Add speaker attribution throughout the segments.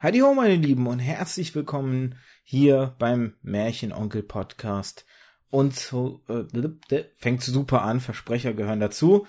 Speaker 1: Heidi ho, meine Lieben, und herzlich willkommen hier beim Märchenonkel Podcast. Und so, äh, fängt super an, Versprecher gehören dazu.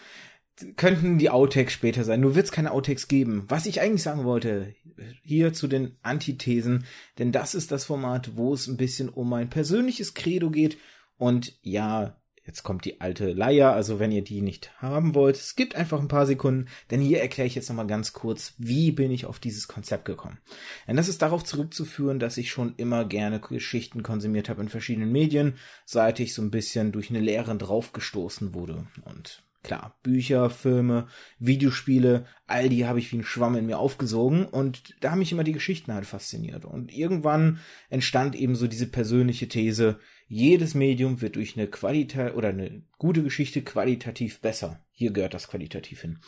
Speaker 1: Könnten die Outtakes später sein, nur wird es keine Outtakes geben. Was ich eigentlich sagen wollte, hier zu den Antithesen, denn das ist das Format, wo es ein bisschen um mein persönliches Credo geht. Und ja, Jetzt kommt die alte Leier, also wenn ihr die nicht haben wollt, es gibt einfach ein paar Sekunden, denn hier erkläre ich jetzt nochmal ganz kurz, wie bin ich auf dieses Konzept gekommen. Denn das ist darauf zurückzuführen, dass ich schon immer gerne Geschichten konsumiert habe in verschiedenen Medien, seit ich so ein bisschen durch eine Lehre draufgestoßen wurde. Und klar, Bücher, Filme, Videospiele, all die habe ich wie ein Schwamm in mir aufgesogen und da haben mich immer die Geschichten halt fasziniert. Und irgendwann entstand eben so diese persönliche These, jedes Medium wird durch eine Qualität oder eine gute Geschichte qualitativ besser. Hier gehört das qualitativ hin.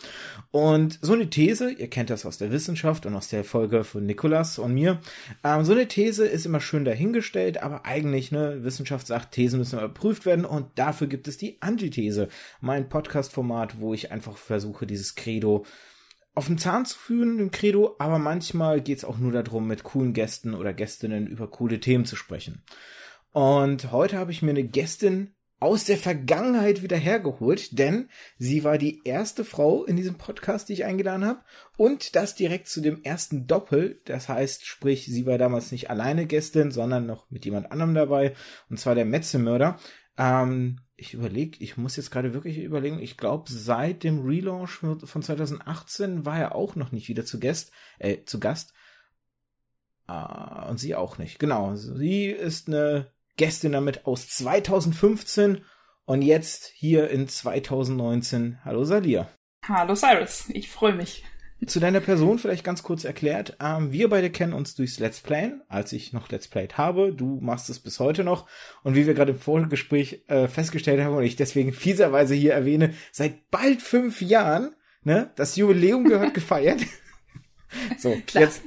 Speaker 1: Und so eine These, ihr kennt das aus der Wissenschaft und aus der Folge von Nikolas und mir, ähm, so eine These ist immer schön dahingestellt, aber eigentlich, ne, Wissenschaft sagt, Thesen müssen überprüft werden und dafür gibt es die Antithese. Mein Podcast-Format, wo ich einfach versuche, dieses Credo auf den Zahn zu führen, dem Credo, aber manchmal geht es auch nur darum, mit coolen Gästen oder Gästinnen über coole Themen zu sprechen. Und heute habe ich mir eine Gästin aus der Vergangenheit wieder hergeholt, denn sie war die erste Frau in diesem Podcast, die ich eingeladen habe. Und das direkt zu dem ersten Doppel. Das heißt, sprich, sie war damals nicht alleine Gästin, sondern noch mit jemand anderem dabei. Und zwar der Metzelmörder. Ähm, ich überlege, ich muss jetzt gerade wirklich überlegen, ich glaube, seit dem Relaunch von 2018 war er auch noch nicht wieder zu Gast, äh, zu Gast. Äh, und sie auch nicht. Genau, sie ist eine Gästin damit aus 2015 und jetzt hier in 2019. Hallo Salia.
Speaker 2: Hallo Cyrus, ich freue mich.
Speaker 1: Zu deiner Person vielleicht ganz kurz erklärt. Ähm, wir beide kennen uns durchs Let's Playen, als ich noch Let's Played habe. Du machst es bis heute noch. Und wie wir gerade im Vorgespräch äh, festgestellt haben und ich deswegen fieserweise hier erwähne, seit bald fünf Jahren, ne, das Jubiläum gehört gefeiert. So, Klar. jetzt,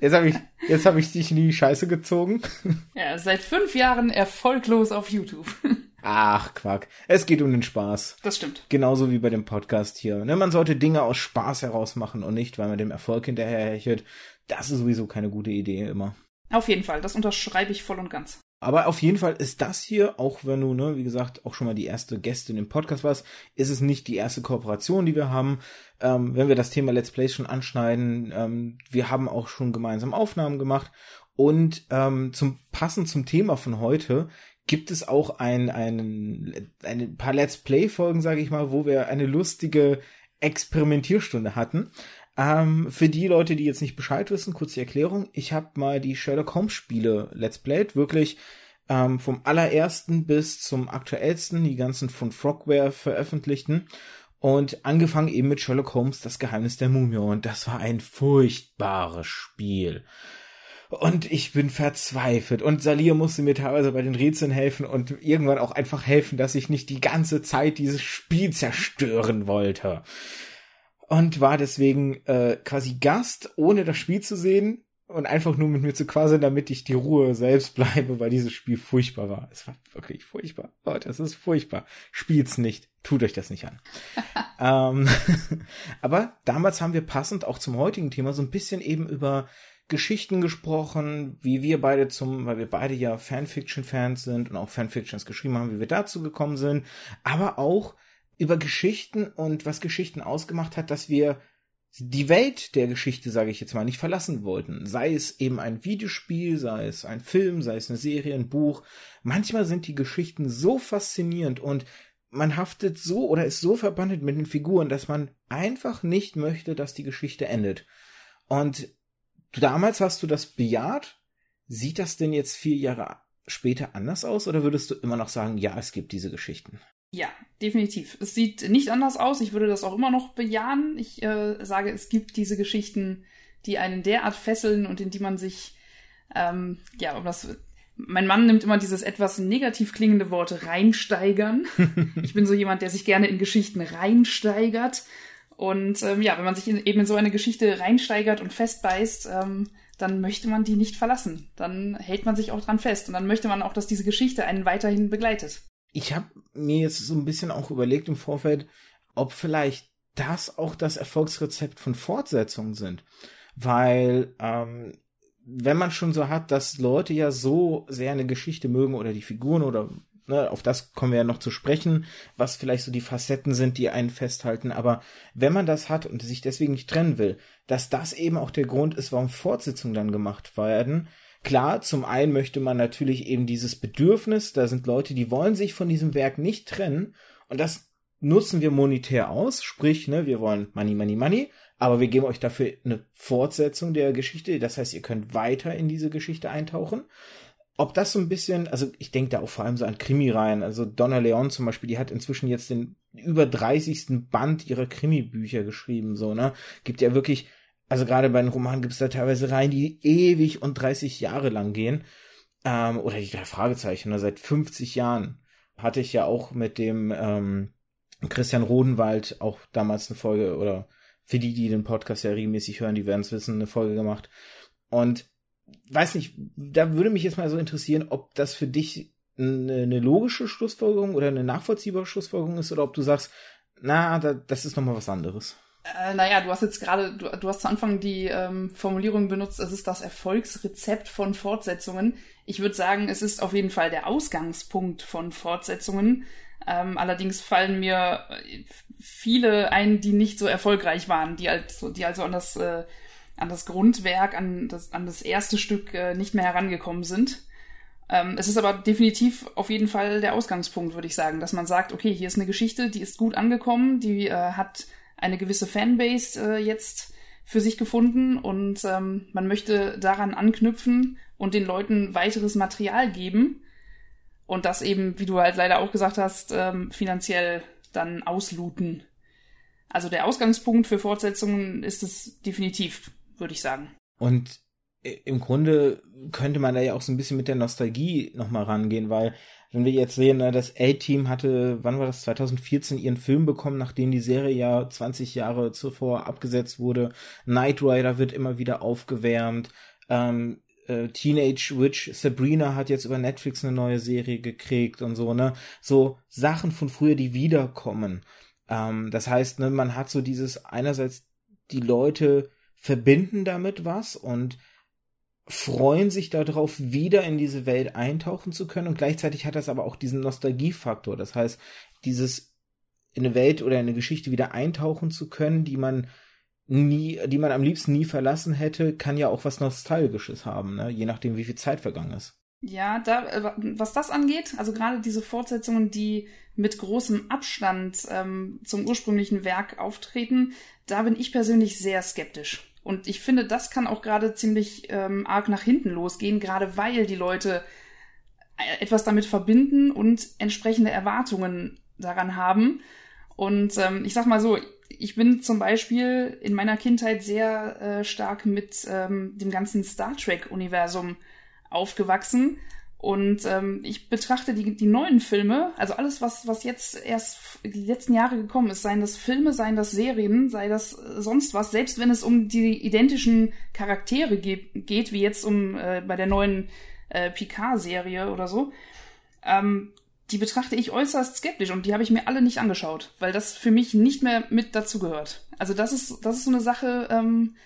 Speaker 1: jetzt habe ich, jetzt habe ich dich in die Scheiße gezogen.
Speaker 2: Ja, seit fünf Jahren erfolglos auf YouTube.
Speaker 1: Ach, Quack. Es geht um den Spaß.
Speaker 2: Das stimmt.
Speaker 1: Genauso wie bei dem Podcast hier. Ne, man sollte Dinge aus Spaß heraus machen und nicht, weil man dem Erfolg hinterherhechelt. Das ist sowieso keine gute Idee immer.
Speaker 2: Auf jeden Fall, das unterschreibe ich voll und ganz.
Speaker 1: Aber auf jeden Fall ist das hier, auch wenn du, ne, wie gesagt, auch schon mal die erste Gästin im Podcast warst, ist es nicht die erste Kooperation, die wir haben. Ähm, wenn wir das Thema Let's Plays schon anschneiden, ähm, wir haben auch schon gemeinsam Aufnahmen gemacht. Und ähm, zum passend zum Thema von heute gibt es auch ein, ein, ein paar Let's Play-Folgen, sage ich mal, wo wir eine lustige Experimentierstunde hatten. Ähm, für die Leute, die jetzt nicht Bescheid wissen, kurz die Erklärung. Ich habe mal die Sherlock Holmes Spiele Let's Played, wirklich ähm, vom allerersten bis zum aktuellsten, die ganzen von Frogware veröffentlichten. Und angefangen eben mit Sherlock Holmes, das Geheimnis der Mumie. Und das war ein furchtbares Spiel. Und ich bin verzweifelt. Und Salir musste mir teilweise bei den Rätseln helfen und irgendwann auch einfach helfen, dass ich nicht die ganze Zeit dieses Spiel zerstören wollte und war deswegen äh, quasi Gast, ohne das Spiel zu sehen und einfach nur mit mir zu quasseln, damit ich die Ruhe selbst bleibe, weil dieses Spiel furchtbar war. Es war wirklich furchtbar. Leute, es ist furchtbar. Spielt's nicht. Tut euch das nicht an. ähm, aber damals haben wir passend auch zum heutigen Thema so ein bisschen eben über Geschichten gesprochen, wie wir beide zum, weil wir beide ja Fanfiction-Fans sind und auch Fanfictions geschrieben haben, wie wir dazu gekommen sind, aber auch über Geschichten und was Geschichten ausgemacht hat, dass wir die Welt der Geschichte, sage ich jetzt mal, nicht verlassen wollten. Sei es eben ein Videospiel, sei es ein Film, sei es eine Serie, ein Buch. Manchmal sind die Geschichten so faszinierend und man haftet so oder ist so verbandet mit den Figuren, dass man einfach nicht möchte, dass die Geschichte endet. Und damals hast du das bejaht. Sieht das denn jetzt vier Jahre später anders aus oder würdest du immer noch sagen, ja, es gibt diese Geschichten?
Speaker 2: Ja, definitiv. Es sieht nicht anders aus. Ich würde das auch immer noch bejahen. Ich äh, sage, es gibt diese Geschichten, die einen derart fesseln und in die man sich, ähm, ja, um das, mein Mann nimmt immer dieses etwas negativ klingende Wort reinsteigern. ich bin so jemand, der sich gerne in Geschichten reinsteigert. Und ähm, ja, wenn man sich in, eben in so eine Geschichte reinsteigert und festbeißt, ähm, dann möchte man die nicht verlassen. Dann hält man sich auch dran fest und dann möchte man auch, dass diese Geschichte einen weiterhin begleitet
Speaker 1: ich habe mir jetzt so ein bisschen auch überlegt im Vorfeld, ob vielleicht das auch das Erfolgsrezept von Fortsetzungen sind. Weil ähm, wenn man schon so hat, dass Leute ja so sehr eine Geschichte mögen oder die Figuren oder ne, auf das kommen wir ja noch zu sprechen, was vielleicht so die Facetten sind, die einen festhalten. Aber wenn man das hat und sich deswegen nicht trennen will, dass das eben auch der Grund ist, warum Fortsetzungen dann gemacht werden. Klar, zum einen möchte man natürlich eben dieses Bedürfnis, da sind Leute, die wollen sich von diesem Werk nicht trennen und das nutzen wir monetär aus, sprich, ne, wir wollen Money, Money, Money, aber wir geben euch dafür eine Fortsetzung der Geschichte. Das heißt, ihr könnt weiter in diese Geschichte eintauchen. Ob das so ein bisschen, also ich denke da auch vor allem so an Krimi rein. Also Donna Leon zum Beispiel, die hat inzwischen jetzt den über 30. Band ihrer Krimi-Bücher geschrieben, so, ne? Gibt ja wirklich, also gerade bei den Romanen gibt es da teilweise Reihen, die ewig und 30 Jahre lang gehen. Ähm, oder die drei Fragezeichen, ne? seit 50 Jahren hatte ich ja auch mit dem ähm, Christian Rodenwald auch damals eine Folge oder für die, die den Podcast ja regelmäßig hören, die werden es wissen, eine Folge gemacht. Und weiß nicht, da würde mich jetzt mal so interessieren, ob das für dich eine, eine logische Schlussfolgerung oder eine nachvollziehbare Schlussfolgerung ist oder ob du sagst, na, da, das ist nochmal was anderes.
Speaker 2: Äh, naja, du hast jetzt gerade, du, du hast zu Anfang die ähm, Formulierung benutzt, es ist das Erfolgsrezept von Fortsetzungen. Ich würde sagen, es ist auf jeden Fall der Ausgangspunkt von Fortsetzungen. Ähm, allerdings fallen mir äh, viele ein, die nicht so erfolgreich waren, die also, die also an das, äh, an das Grundwerk, an das, an das erste Stück äh, nicht mehr herangekommen sind. Ähm, es ist aber definitiv auf jeden Fall der Ausgangspunkt, würde ich sagen, dass man sagt, okay, hier ist eine Geschichte, die ist gut angekommen, die äh, hat eine gewisse Fanbase äh, jetzt für sich gefunden und ähm, man möchte daran anknüpfen und den Leuten weiteres Material geben und das eben, wie du halt leider auch gesagt hast, ähm, finanziell dann ausluten. Also der Ausgangspunkt für Fortsetzungen ist es definitiv, würde ich sagen.
Speaker 1: Und im Grunde könnte man da ja auch so ein bisschen mit der Nostalgie nochmal rangehen, weil wenn wir jetzt sehen, ne, das A-Team hatte, wann war das, 2014 ihren Film bekommen, nachdem die Serie ja 20 Jahre zuvor abgesetzt wurde. Knight Rider wird immer wieder aufgewärmt. Ähm, äh, Teenage Witch Sabrina hat jetzt über Netflix eine neue Serie gekriegt und so, ne? So Sachen von früher, die wiederkommen. Ähm, das heißt, ne, man hat so dieses, einerseits die Leute verbinden damit was und freuen sich darauf, wieder in diese Welt eintauchen zu können und gleichzeitig hat das aber auch diesen Nostalgiefaktor. Das heißt, dieses in eine Welt oder in eine Geschichte wieder eintauchen zu können, die man nie, die man am liebsten nie verlassen hätte, kann ja auch was Nostalgisches haben, ne? je nachdem, wie viel Zeit vergangen ist.
Speaker 2: Ja, da, äh, was das angeht, also gerade diese Fortsetzungen, die mit großem Abstand ähm, zum ursprünglichen Werk auftreten, da bin ich persönlich sehr skeptisch. Und ich finde, das kann auch gerade ziemlich ähm, arg nach hinten losgehen, gerade weil die Leute äh, etwas damit verbinden und entsprechende Erwartungen daran haben. Und ähm, ich sag mal so, ich bin zum Beispiel in meiner Kindheit sehr äh, stark mit ähm, dem ganzen Star Trek-Universum aufgewachsen. Und ähm, ich betrachte die, die neuen Filme, also alles, was, was jetzt erst die letzten Jahre gekommen ist, seien das Filme, seien das Serien, sei das äh, sonst was, selbst wenn es um die identischen Charaktere geht, geht wie jetzt um äh, bei der neuen äh, Picard-Serie oder so, ähm, die betrachte ich äußerst skeptisch und die habe ich mir alle nicht angeschaut, weil das für mich nicht mehr mit dazugehört. Also das ist, das ist so eine Sache, ähm,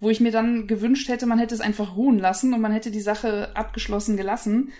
Speaker 2: wo ich mir dann gewünscht hätte, man hätte es einfach ruhen lassen und man hätte die Sache abgeschlossen gelassen.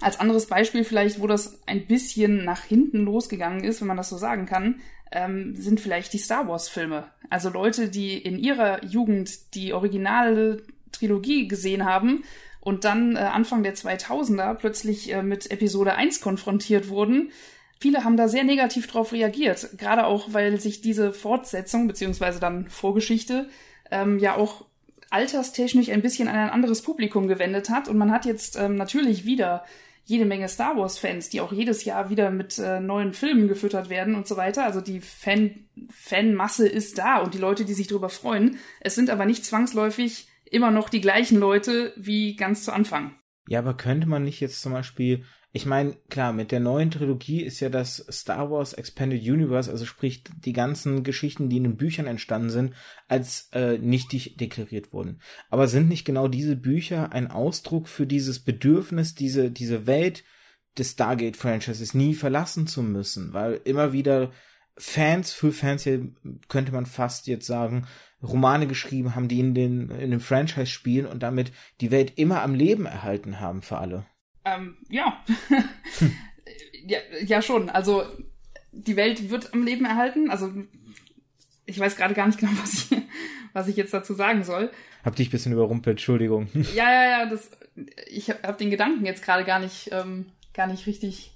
Speaker 2: Als anderes Beispiel vielleicht, wo das ein bisschen nach hinten losgegangen ist, wenn man das so sagen kann, ähm, sind vielleicht die Star Wars-Filme. Also Leute, die in ihrer Jugend die originale Trilogie gesehen haben und dann äh, Anfang der 2000er plötzlich äh, mit Episode 1 konfrontiert wurden. Viele haben da sehr negativ drauf reagiert, gerade auch, weil sich diese Fortsetzung beziehungsweise dann Vorgeschichte ähm, ja auch alterstechnisch ein bisschen an ein anderes Publikum gewendet hat und man hat jetzt ähm, natürlich wieder jede Menge Star Wars Fans, die auch jedes Jahr wieder mit äh, neuen Filmen gefüttert werden und so weiter. Also die Fan Fanmasse ist da und die Leute, die sich darüber freuen. Es sind aber nicht zwangsläufig immer noch die gleichen Leute wie ganz zu Anfang.
Speaker 1: Ja, aber könnte man nicht jetzt zum Beispiel, ich meine, klar, mit der neuen Trilogie ist ja das Star Wars Expanded Universe, also sprich die ganzen Geschichten, die in den Büchern entstanden sind, als äh, nichtig deklariert wurden. Aber sind nicht genau diese Bücher ein Ausdruck für dieses Bedürfnis, diese, diese Welt des Stargate-Franchises nie verlassen zu müssen? Weil immer wieder Fans, für Fans hier könnte man fast jetzt sagen, Romane geschrieben haben, die in den, in dem Franchise spielen und damit die Welt immer am Leben erhalten haben für alle.
Speaker 2: Ähm, ja. ja. Ja, schon. Also die Welt wird am Leben erhalten. Also ich weiß gerade gar nicht genau, was ich, was ich jetzt dazu sagen soll.
Speaker 1: Hab dich ein bisschen überrumpelt, Entschuldigung.
Speaker 2: Ja, ja, ja, das, ich habe hab den Gedanken jetzt gerade gar nicht, ähm, gar nicht richtig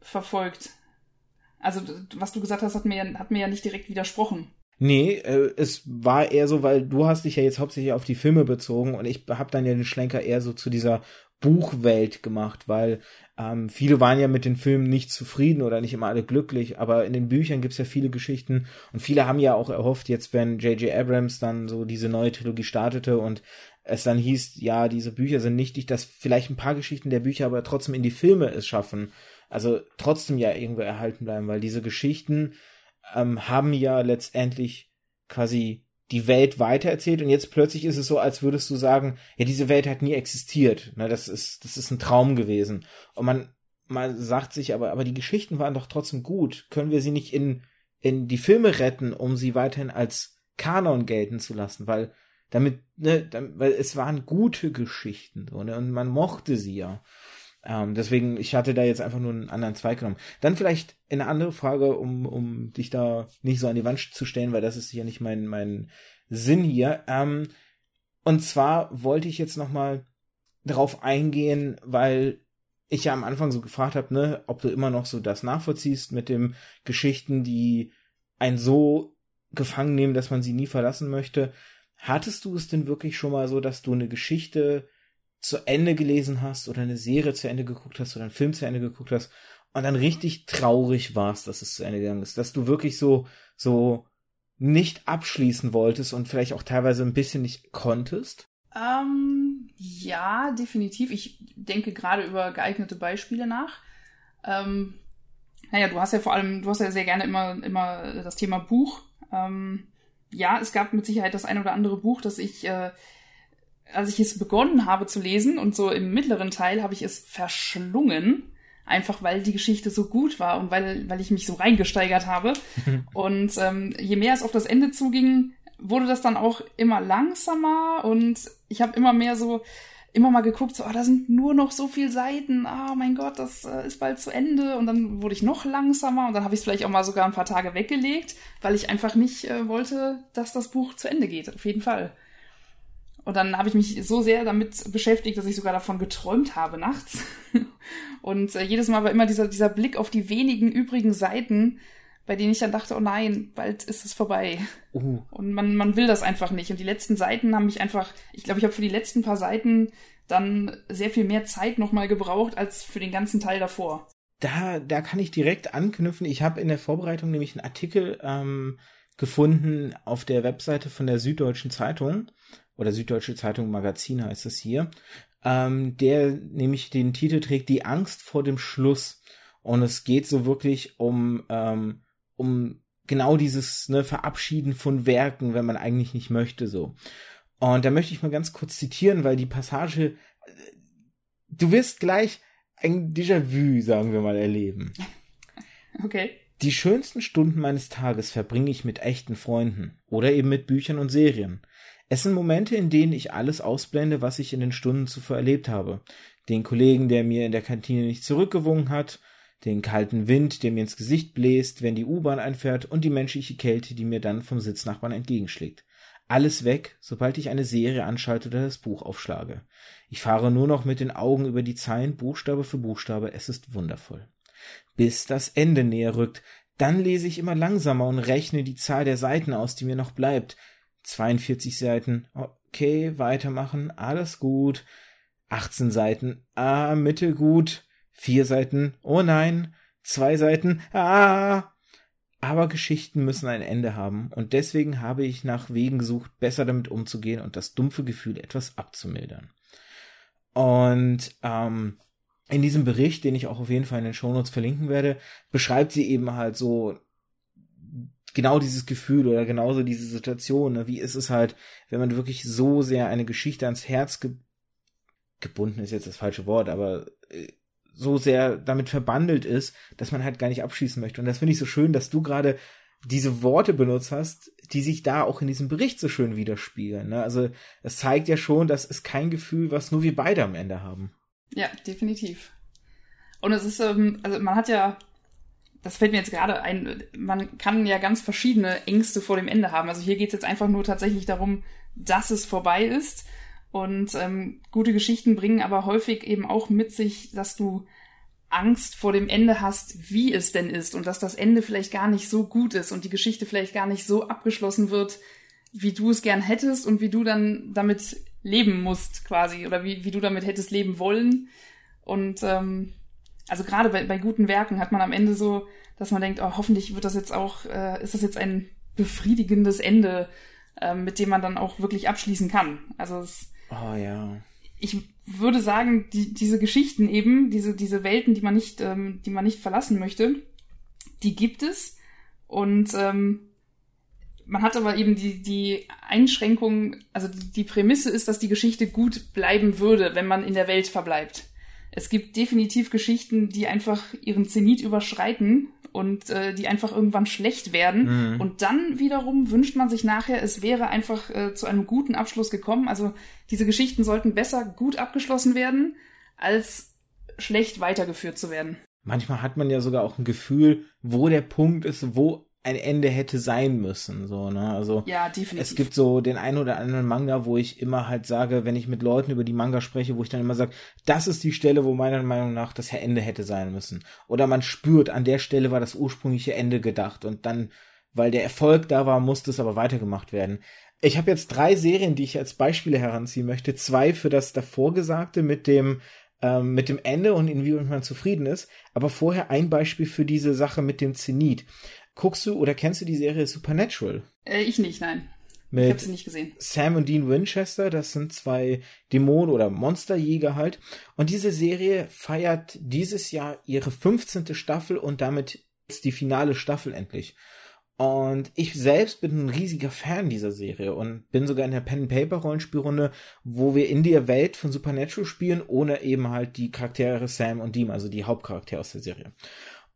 Speaker 2: verfolgt. Also, was du gesagt hast, hat mir, hat mir ja nicht direkt widersprochen.
Speaker 1: Nee, äh, es war eher so, weil du hast dich ja jetzt hauptsächlich auf die Filme bezogen und ich habe dann ja den Schlenker eher so zu dieser Buchwelt gemacht, weil ähm, viele waren ja mit den Filmen nicht zufrieden oder nicht immer alle glücklich, aber in den Büchern gibt's ja viele Geschichten und viele haben ja auch erhofft, jetzt wenn J.J. Abrams dann so diese neue Trilogie startete und es dann hieß, ja, diese Bücher sind nichtig, dass vielleicht ein paar Geschichten der Bücher aber trotzdem in die Filme es schaffen. Also trotzdem ja irgendwo erhalten bleiben, weil diese Geschichten ähm, haben ja letztendlich quasi die Welt weitererzählt und jetzt plötzlich ist es so, als würdest du sagen, ja, diese Welt hat nie existiert. Ne, das ist, das ist ein Traum gewesen. Und man, man sagt sich aber, aber die Geschichten waren doch trotzdem gut. Können wir sie nicht in, in die Filme retten, um sie weiterhin als Kanon gelten zu lassen? Weil damit, ne, weil es waren gute Geschichten, so, ne, und man mochte sie ja. Ähm, deswegen, ich hatte da jetzt einfach nur einen anderen Zweig genommen. Dann vielleicht eine andere Frage, um, um dich da nicht so an die Wand zu stellen, weil das ist ja nicht mein, mein Sinn hier. Ähm, und zwar wollte ich jetzt nochmal darauf eingehen, weil ich ja am Anfang so gefragt habe, ne, ob du immer noch so das nachvollziehst mit dem Geschichten, die einen so gefangen nehmen, dass man sie nie verlassen möchte. Hattest du es denn wirklich schon mal so, dass du eine Geschichte zu Ende gelesen hast oder eine Serie zu Ende geguckt hast oder einen Film zu Ende geguckt hast und dann richtig traurig warst, dass es zu Ende gegangen ist, dass du wirklich so so nicht abschließen wolltest und vielleicht auch teilweise ein bisschen nicht konntest?
Speaker 2: Ähm, ja, definitiv. Ich denke gerade über geeignete Beispiele nach. Ähm, naja, du hast ja vor allem, du hast ja sehr gerne immer, immer das Thema Buch. Ähm, ja, es gab mit Sicherheit das ein oder andere Buch, das ich äh, als ich es begonnen habe zu lesen und so im mittleren Teil habe ich es verschlungen, einfach weil die Geschichte so gut war und weil, weil ich mich so reingesteigert habe. und ähm, je mehr es auf das Ende zuging, wurde das dann auch immer langsamer und ich habe immer mehr so immer mal geguckt, so, ah, da sind nur noch so viele Seiten, ah, oh mein Gott, das äh, ist bald zu Ende und dann wurde ich noch langsamer und dann habe ich es vielleicht auch mal sogar ein paar Tage weggelegt, weil ich einfach nicht äh, wollte, dass das Buch zu Ende geht, auf jeden Fall. Und dann habe ich mich so sehr damit beschäftigt, dass ich sogar davon geträumt habe nachts. Und äh, jedes Mal war immer dieser, dieser Blick auf die wenigen übrigen Seiten, bei denen ich dann dachte, oh nein, bald ist es vorbei. Uh. Und man, man will das einfach nicht. Und die letzten Seiten haben mich einfach, ich glaube, ich habe für die letzten paar Seiten dann sehr viel mehr Zeit nochmal gebraucht als für den ganzen Teil davor.
Speaker 1: Da, da kann ich direkt anknüpfen. Ich habe in der Vorbereitung nämlich einen Artikel ähm, gefunden auf der Webseite von der Süddeutschen Zeitung oder Süddeutsche Zeitung Magazin heißt es hier, ähm, der nämlich den Titel trägt Die Angst vor dem Schluss. Und es geht so wirklich um, ähm, um genau dieses ne, Verabschieden von Werken, wenn man eigentlich nicht möchte, so. Und da möchte ich mal ganz kurz zitieren, weil die Passage, äh, du wirst gleich ein Déjà-vu, sagen wir mal, erleben.
Speaker 2: Okay.
Speaker 1: Die schönsten Stunden meines Tages verbringe ich mit echten Freunden oder eben mit Büchern und Serien. Es sind Momente, in denen ich alles ausblende, was ich in den Stunden zuvor erlebt habe. Den Kollegen, der mir in der Kantine nicht zurückgewungen hat, den kalten Wind, der mir ins Gesicht bläst, wenn die U-Bahn einfährt, und die menschliche Kälte, die mir dann vom Sitznachbarn entgegenschlägt. Alles weg, sobald ich eine Serie anschalte oder das Buch aufschlage. Ich fahre nur noch mit den Augen über die Zeilen, Buchstabe für Buchstabe, es ist wundervoll. Bis das Ende näher rückt, dann lese ich immer langsamer und rechne die Zahl der Seiten aus, die mir noch bleibt. 42 Seiten. Okay, weitermachen. Alles gut. 18 Seiten. Ah, mittelgut. Vier Seiten. Oh nein. Zwei Seiten. Ah. Aber Geschichten müssen ein Ende haben und deswegen habe ich nach Wegen gesucht, besser damit umzugehen und das dumpfe Gefühl etwas abzumildern. Und ähm, in diesem Bericht, den ich auch auf jeden Fall in den Shownotes verlinken werde, beschreibt sie eben halt so genau dieses Gefühl oder genauso diese Situation. Ne? Wie ist es halt, wenn man wirklich so sehr eine Geschichte ans Herz ge gebunden ist jetzt das falsche Wort, aber äh, so sehr damit verbandelt ist, dass man halt gar nicht abschließen möchte. Und das finde ich so schön, dass du gerade diese Worte benutzt hast, die sich da auch in diesem Bericht so schön widerspiegeln. Ne? Also es zeigt ja schon, dass es kein Gefühl, was nur wir beide am Ende haben.
Speaker 2: Ja, definitiv. Und es ist, ähm, also man hat ja, das fällt mir jetzt gerade ein, man kann ja ganz verschiedene Ängste vor dem Ende haben. Also hier geht es jetzt einfach nur tatsächlich darum, dass es vorbei ist. Und ähm, gute Geschichten bringen aber häufig eben auch mit sich, dass du Angst vor dem Ende hast, wie es denn ist und dass das Ende vielleicht gar nicht so gut ist und die Geschichte vielleicht gar nicht so abgeschlossen wird, wie du es gern hättest und wie du dann damit leben musst quasi oder wie, wie du damit hättest leben wollen. Und ähm, also gerade bei, bei guten Werken hat man am Ende so, dass man denkt, oh, hoffentlich wird das jetzt auch, äh, ist das jetzt ein befriedigendes Ende, äh, mit dem man dann auch wirklich abschließen kann. Also es,
Speaker 1: oh ja.
Speaker 2: Ich würde sagen, die, diese Geschichten eben, diese, diese Welten, die man nicht, ähm, die man nicht verlassen möchte, die gibt es. Und ähm, man hat aber eben die, die Einschränkung, also die, die Prämisse ist, dass die Geschichte gut bleiben würde, wenn man in der Welt verbleibt. Es gibt definitiv Geschichten, die einfach ihren Zenit überschreiten und äh, die einfach irgendwann schlecht werden. Mhm. Und dann wiederum wünscht man sich nachher, es wäre einfach äh, zu einem guten Abschluss gekommen. Also diese Geschichten sollten besser gut abgeschlossen werden, als schlecht weitergeführt zu werden.
Speaker 1: Manchmal hat man ja sogar auch ein Gefühl, wo der Punkt ist, wo ein Ende hätte sein müssen, so, ne? Also,
Speaker 2: ja, definitiv.
Speaker 1: es gibt so den einen oder anderen Manga, wo ich immer halt sage, wenn ich mit Leuten über die Manga spreche, wo ich dann immer sage, das ist die Stelle, wo meiner Meinung nach das Ende hätte sein müssen. Oder man spürt, an der Stelle war das ursprüngliche Ende gedacht und dann, weil der Erfolg da war, musste es aber weitergemacht werden. Ich habe jetzt drei Serien, die ich als Beispiele heranziehen möchte. Zwei für das davor Gesagte mit dem, ähm, mit dem Ende und inwieweit man zufrieden ist. Aber vorher ein Beispiel für diese Sache mit dem Zenit. Guckst du oder kennst du die Serie Supernatural?
Speaker 2: Äh, ich nicht, nein.
Speaker 1: Mit ich habe sie nicht gesehen. Sam und Dean Winchester, das sind zwei Dämonen- oder Monsterjäger halt. Und diese Serie feiert dieses Jahr ihre 15. Staffel und damit ist die finale Staffel endlich. Und ich selbst bin ein riesiger Fan dieser Serie und bin sogar in der Pen and Paper Rollenspielrunde, wo wir in der Welt von Supernatural spielen, ohne eben halt die Charaktere Sam und Dean, also die Hauptcharaktere aus der Serie.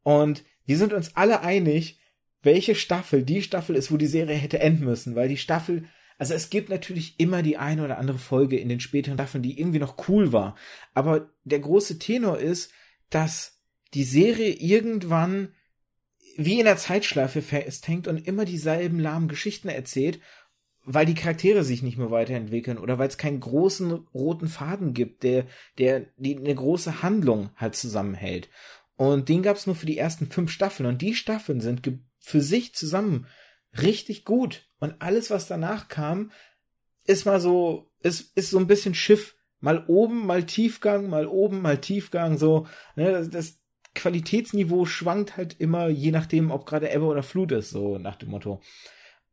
Speaker 1: Und wir sind uns alle einig, welche Staffel die Staffel ist, wo die Serie hätte enden müssen, weil die Staffel, also es gibt natürlich immer die eine oder andere Folge in den späteren Staffeln, die irgendwie noch cool war, aber der große Tenor ist, dass die Serie irgendwann wie in der Zeitschleife festhängt und immer dieselben lahmen Geschichten erzählt, weil die Charaktere sich nicht mehr weiterentwickeln oder weil es keinen großen roten Faden gibt, der, der die eine große Handlung halt zusammenhält. Und den gab es nur für die ersten fünf Staffeln und die Staffeln sind für sich zusammen richtig gut. Und alles, was danach kam, ist mal so, ist, ist so ein bisschen Schiff. Mal oben, mal Tiefgang, mal oben, mal Tiefgang, so. Ne, das, das Qualitätsniveau schwankt halt immer, je nachdem, ob gerade Ebbe oder Flut ist, so nach dem Motto.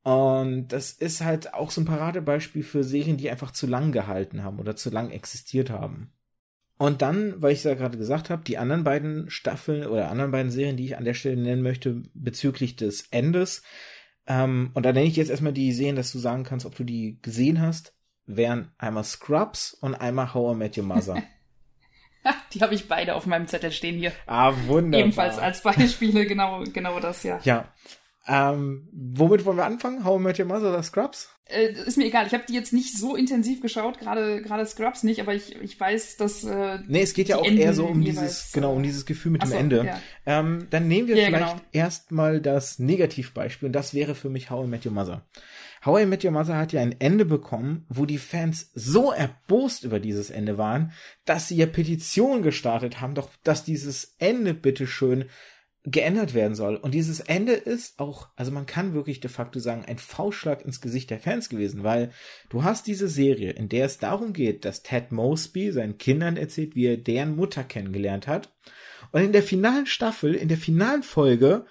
Speaker 1: Und das ist halt auch so ein Paradebeispiel für Serien, die einfach zu lang gehalten haben oder zu lang existiert haben. Und dann, weil ich ja gerade gesagt habe, die anderen beiden Staffeln oder anderen beiden Serien, die ich an der Stelle nennen möchte, bezüglich des Endes. Ähm, und da nenne ich jetzt erstmal die Serien, dass du sagen kannst, ob du die gesehen hast, wären einmal Scrubs und einmal How I Met Your Mother.
Speaker 2: die habe ich beide auf meinem Zettel stehen hier.
Speaker 1: Ah, wunderbar.
Speaker 2: Ebenfalls als Beispiele, genau, genau das, ja.
Speaker 1: Ja. Ähm, womit wollen wir anfangen? How I Met Your Mother oder Scrubs?
Speaker 2: Äh, ist mir egal. Ich habe die jetzt nicht so intensiv geschaut, gerade gerade Scrubs nicht, aber ich, ich weiß, dass äh,
Speaker 1: Nee, es geht ja auch Enden eher so um dieses genau um dieses Gefühl mit dem so, Ende. Ja. Ähm, dann nehmen wir ja, vielleicht genau. erstmal das Negativbeispiel und das wäre für mich How I Met Your Mother. How I Met Your Mother hat ja ein Ende bekommen, wo die Fans so erbost über dieses Ende waren, dass sie ja Petitionen gestartet haben, doch dass dieses Ende bitteschön geändert werden soll. Und dieses Ende ist auch, also man kann wirklich de facto sagen, ein Faustschlag ins Gesicht der Fans gewesen, weil du hast diese Serie, in der es darum geht, dass Ted Mosby seinen Kindern erzählt, wie er deren Mutter kennengelernt hat. Und in der finalen Staffel, in der finalen Folge,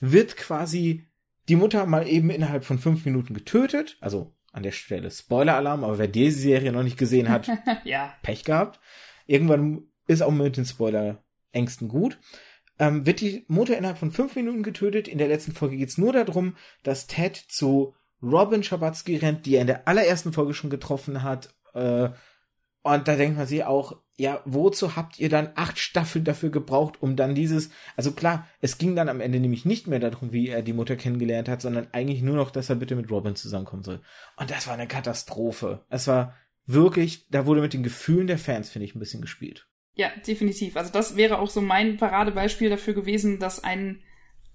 Speaker 1: wird quasi die Mutter mal eben innerhalb von fünf Minuten getötet. Also an der Stelle Spoiler-Alarm, aber wer diese Serie noch nicht gesehen hat,
Speaker 2: ja.
Speaker 1: Pech gehabt. Irgendwann ist auch mit den Spoiler-Ängsten gut ähm, wird die Mutter innerhalb von fünf Minuten getötet. In der letzten Folge geht es nur darum, dass Ted zu Robin Schabatsky rennt, die er in der allerersten Folge schon getroffen hat, äh, Und da denkt man sich auch, ja, wozu habt ihr dann acht Staffeln dafür gebraucht, um dann dieses, also klar, es ging dann am Ende nämlich nicht mehr darum, wie er die Mutter kennengelernt hat, sondern eigentlich nur noch, dass er bitte mit Robin zusammenkommen soll. Und das war eine Katastrophe. Es war wirklich, da wurde mit den Gefühlen der Fans, finde ich, ein bisschen gespielt.
Speaker 2: Ja, definitiv. Also das wäre auch so mein Paradebeispiel dafür gewesen, dass ein,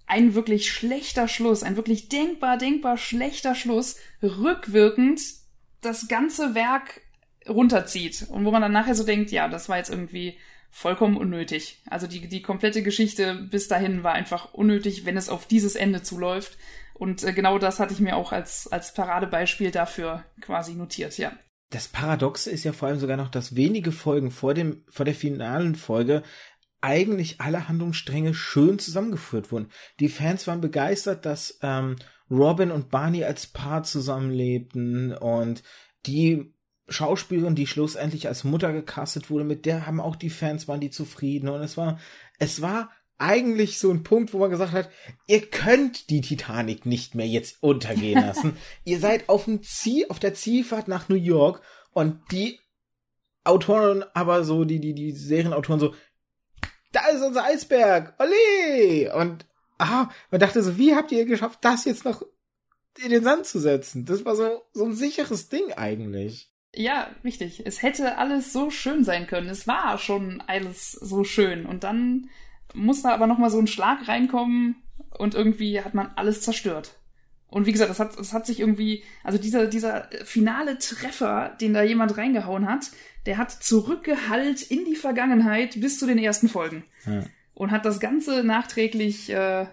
Speaker 2: ein wirklich schlechter Schluss, ein wirklich denkbar, denkbar schlechter Schluss rückwirkend das ganze Werk runterzieht und wo man dann nachher so denkt, ja, das war jetzt irgendwie vollkommen unnötig. Also die, die komplette Geschichte bis dahin war einfach unnötig, wenn es auf dieses Ende zuläuft. Und äh, genau das hatte ich mir auch als, als Paradebeispiel dafür quasi notiert, ja.
Speaker 1: Das Paradoxe ist ja vor allem sogar noch, dass wenige Folgen vor dem, vor der finalen Folge eigentlich alle Handlungsstränge schön zusammengeführt wurden. Die Fans waren begeistert, dass ähm, Robin und Barney als Paar zusammenlebten und die Schauspielerin, die schlussendlich als Mutter gecastet wurde, mit der haben auch die Fans, waren die zufrieden. Und es war, es war eigentlich so ein Punkt, wo man gesagt hat, ihr könnt die Titanic nicht mehr jetzt untergehen lassen. ihr seid auf dem Ziel, auf der Zielfahrt nach New York und die Autoren, aber so, die, die, die Serienautoren so, da ist unser Eisberg, ole! Und, ah, man dachte so, wie habt ihr geschafft, das jetzt noch in den Sand zu setzen? Das war so, so ein sicheres Ding eigentlich.
Speaker 2: Ja, richtig. Es hätte alles so schön sein können. Es war schon alles so schön. Und dann muss da aber nochmal so ein Schlag reinkommen und irgendwie hat man alles zerstört. Und wie gesagt, das hat, das hat sich irgendwie, also dieser, dieser finale Treffer, den da jemand reingehauen hat, der hat zurückgehallt in die Vergangenheit bis zu den ersten Folgen. Ja. Und hat das Ganze nachträglich äh,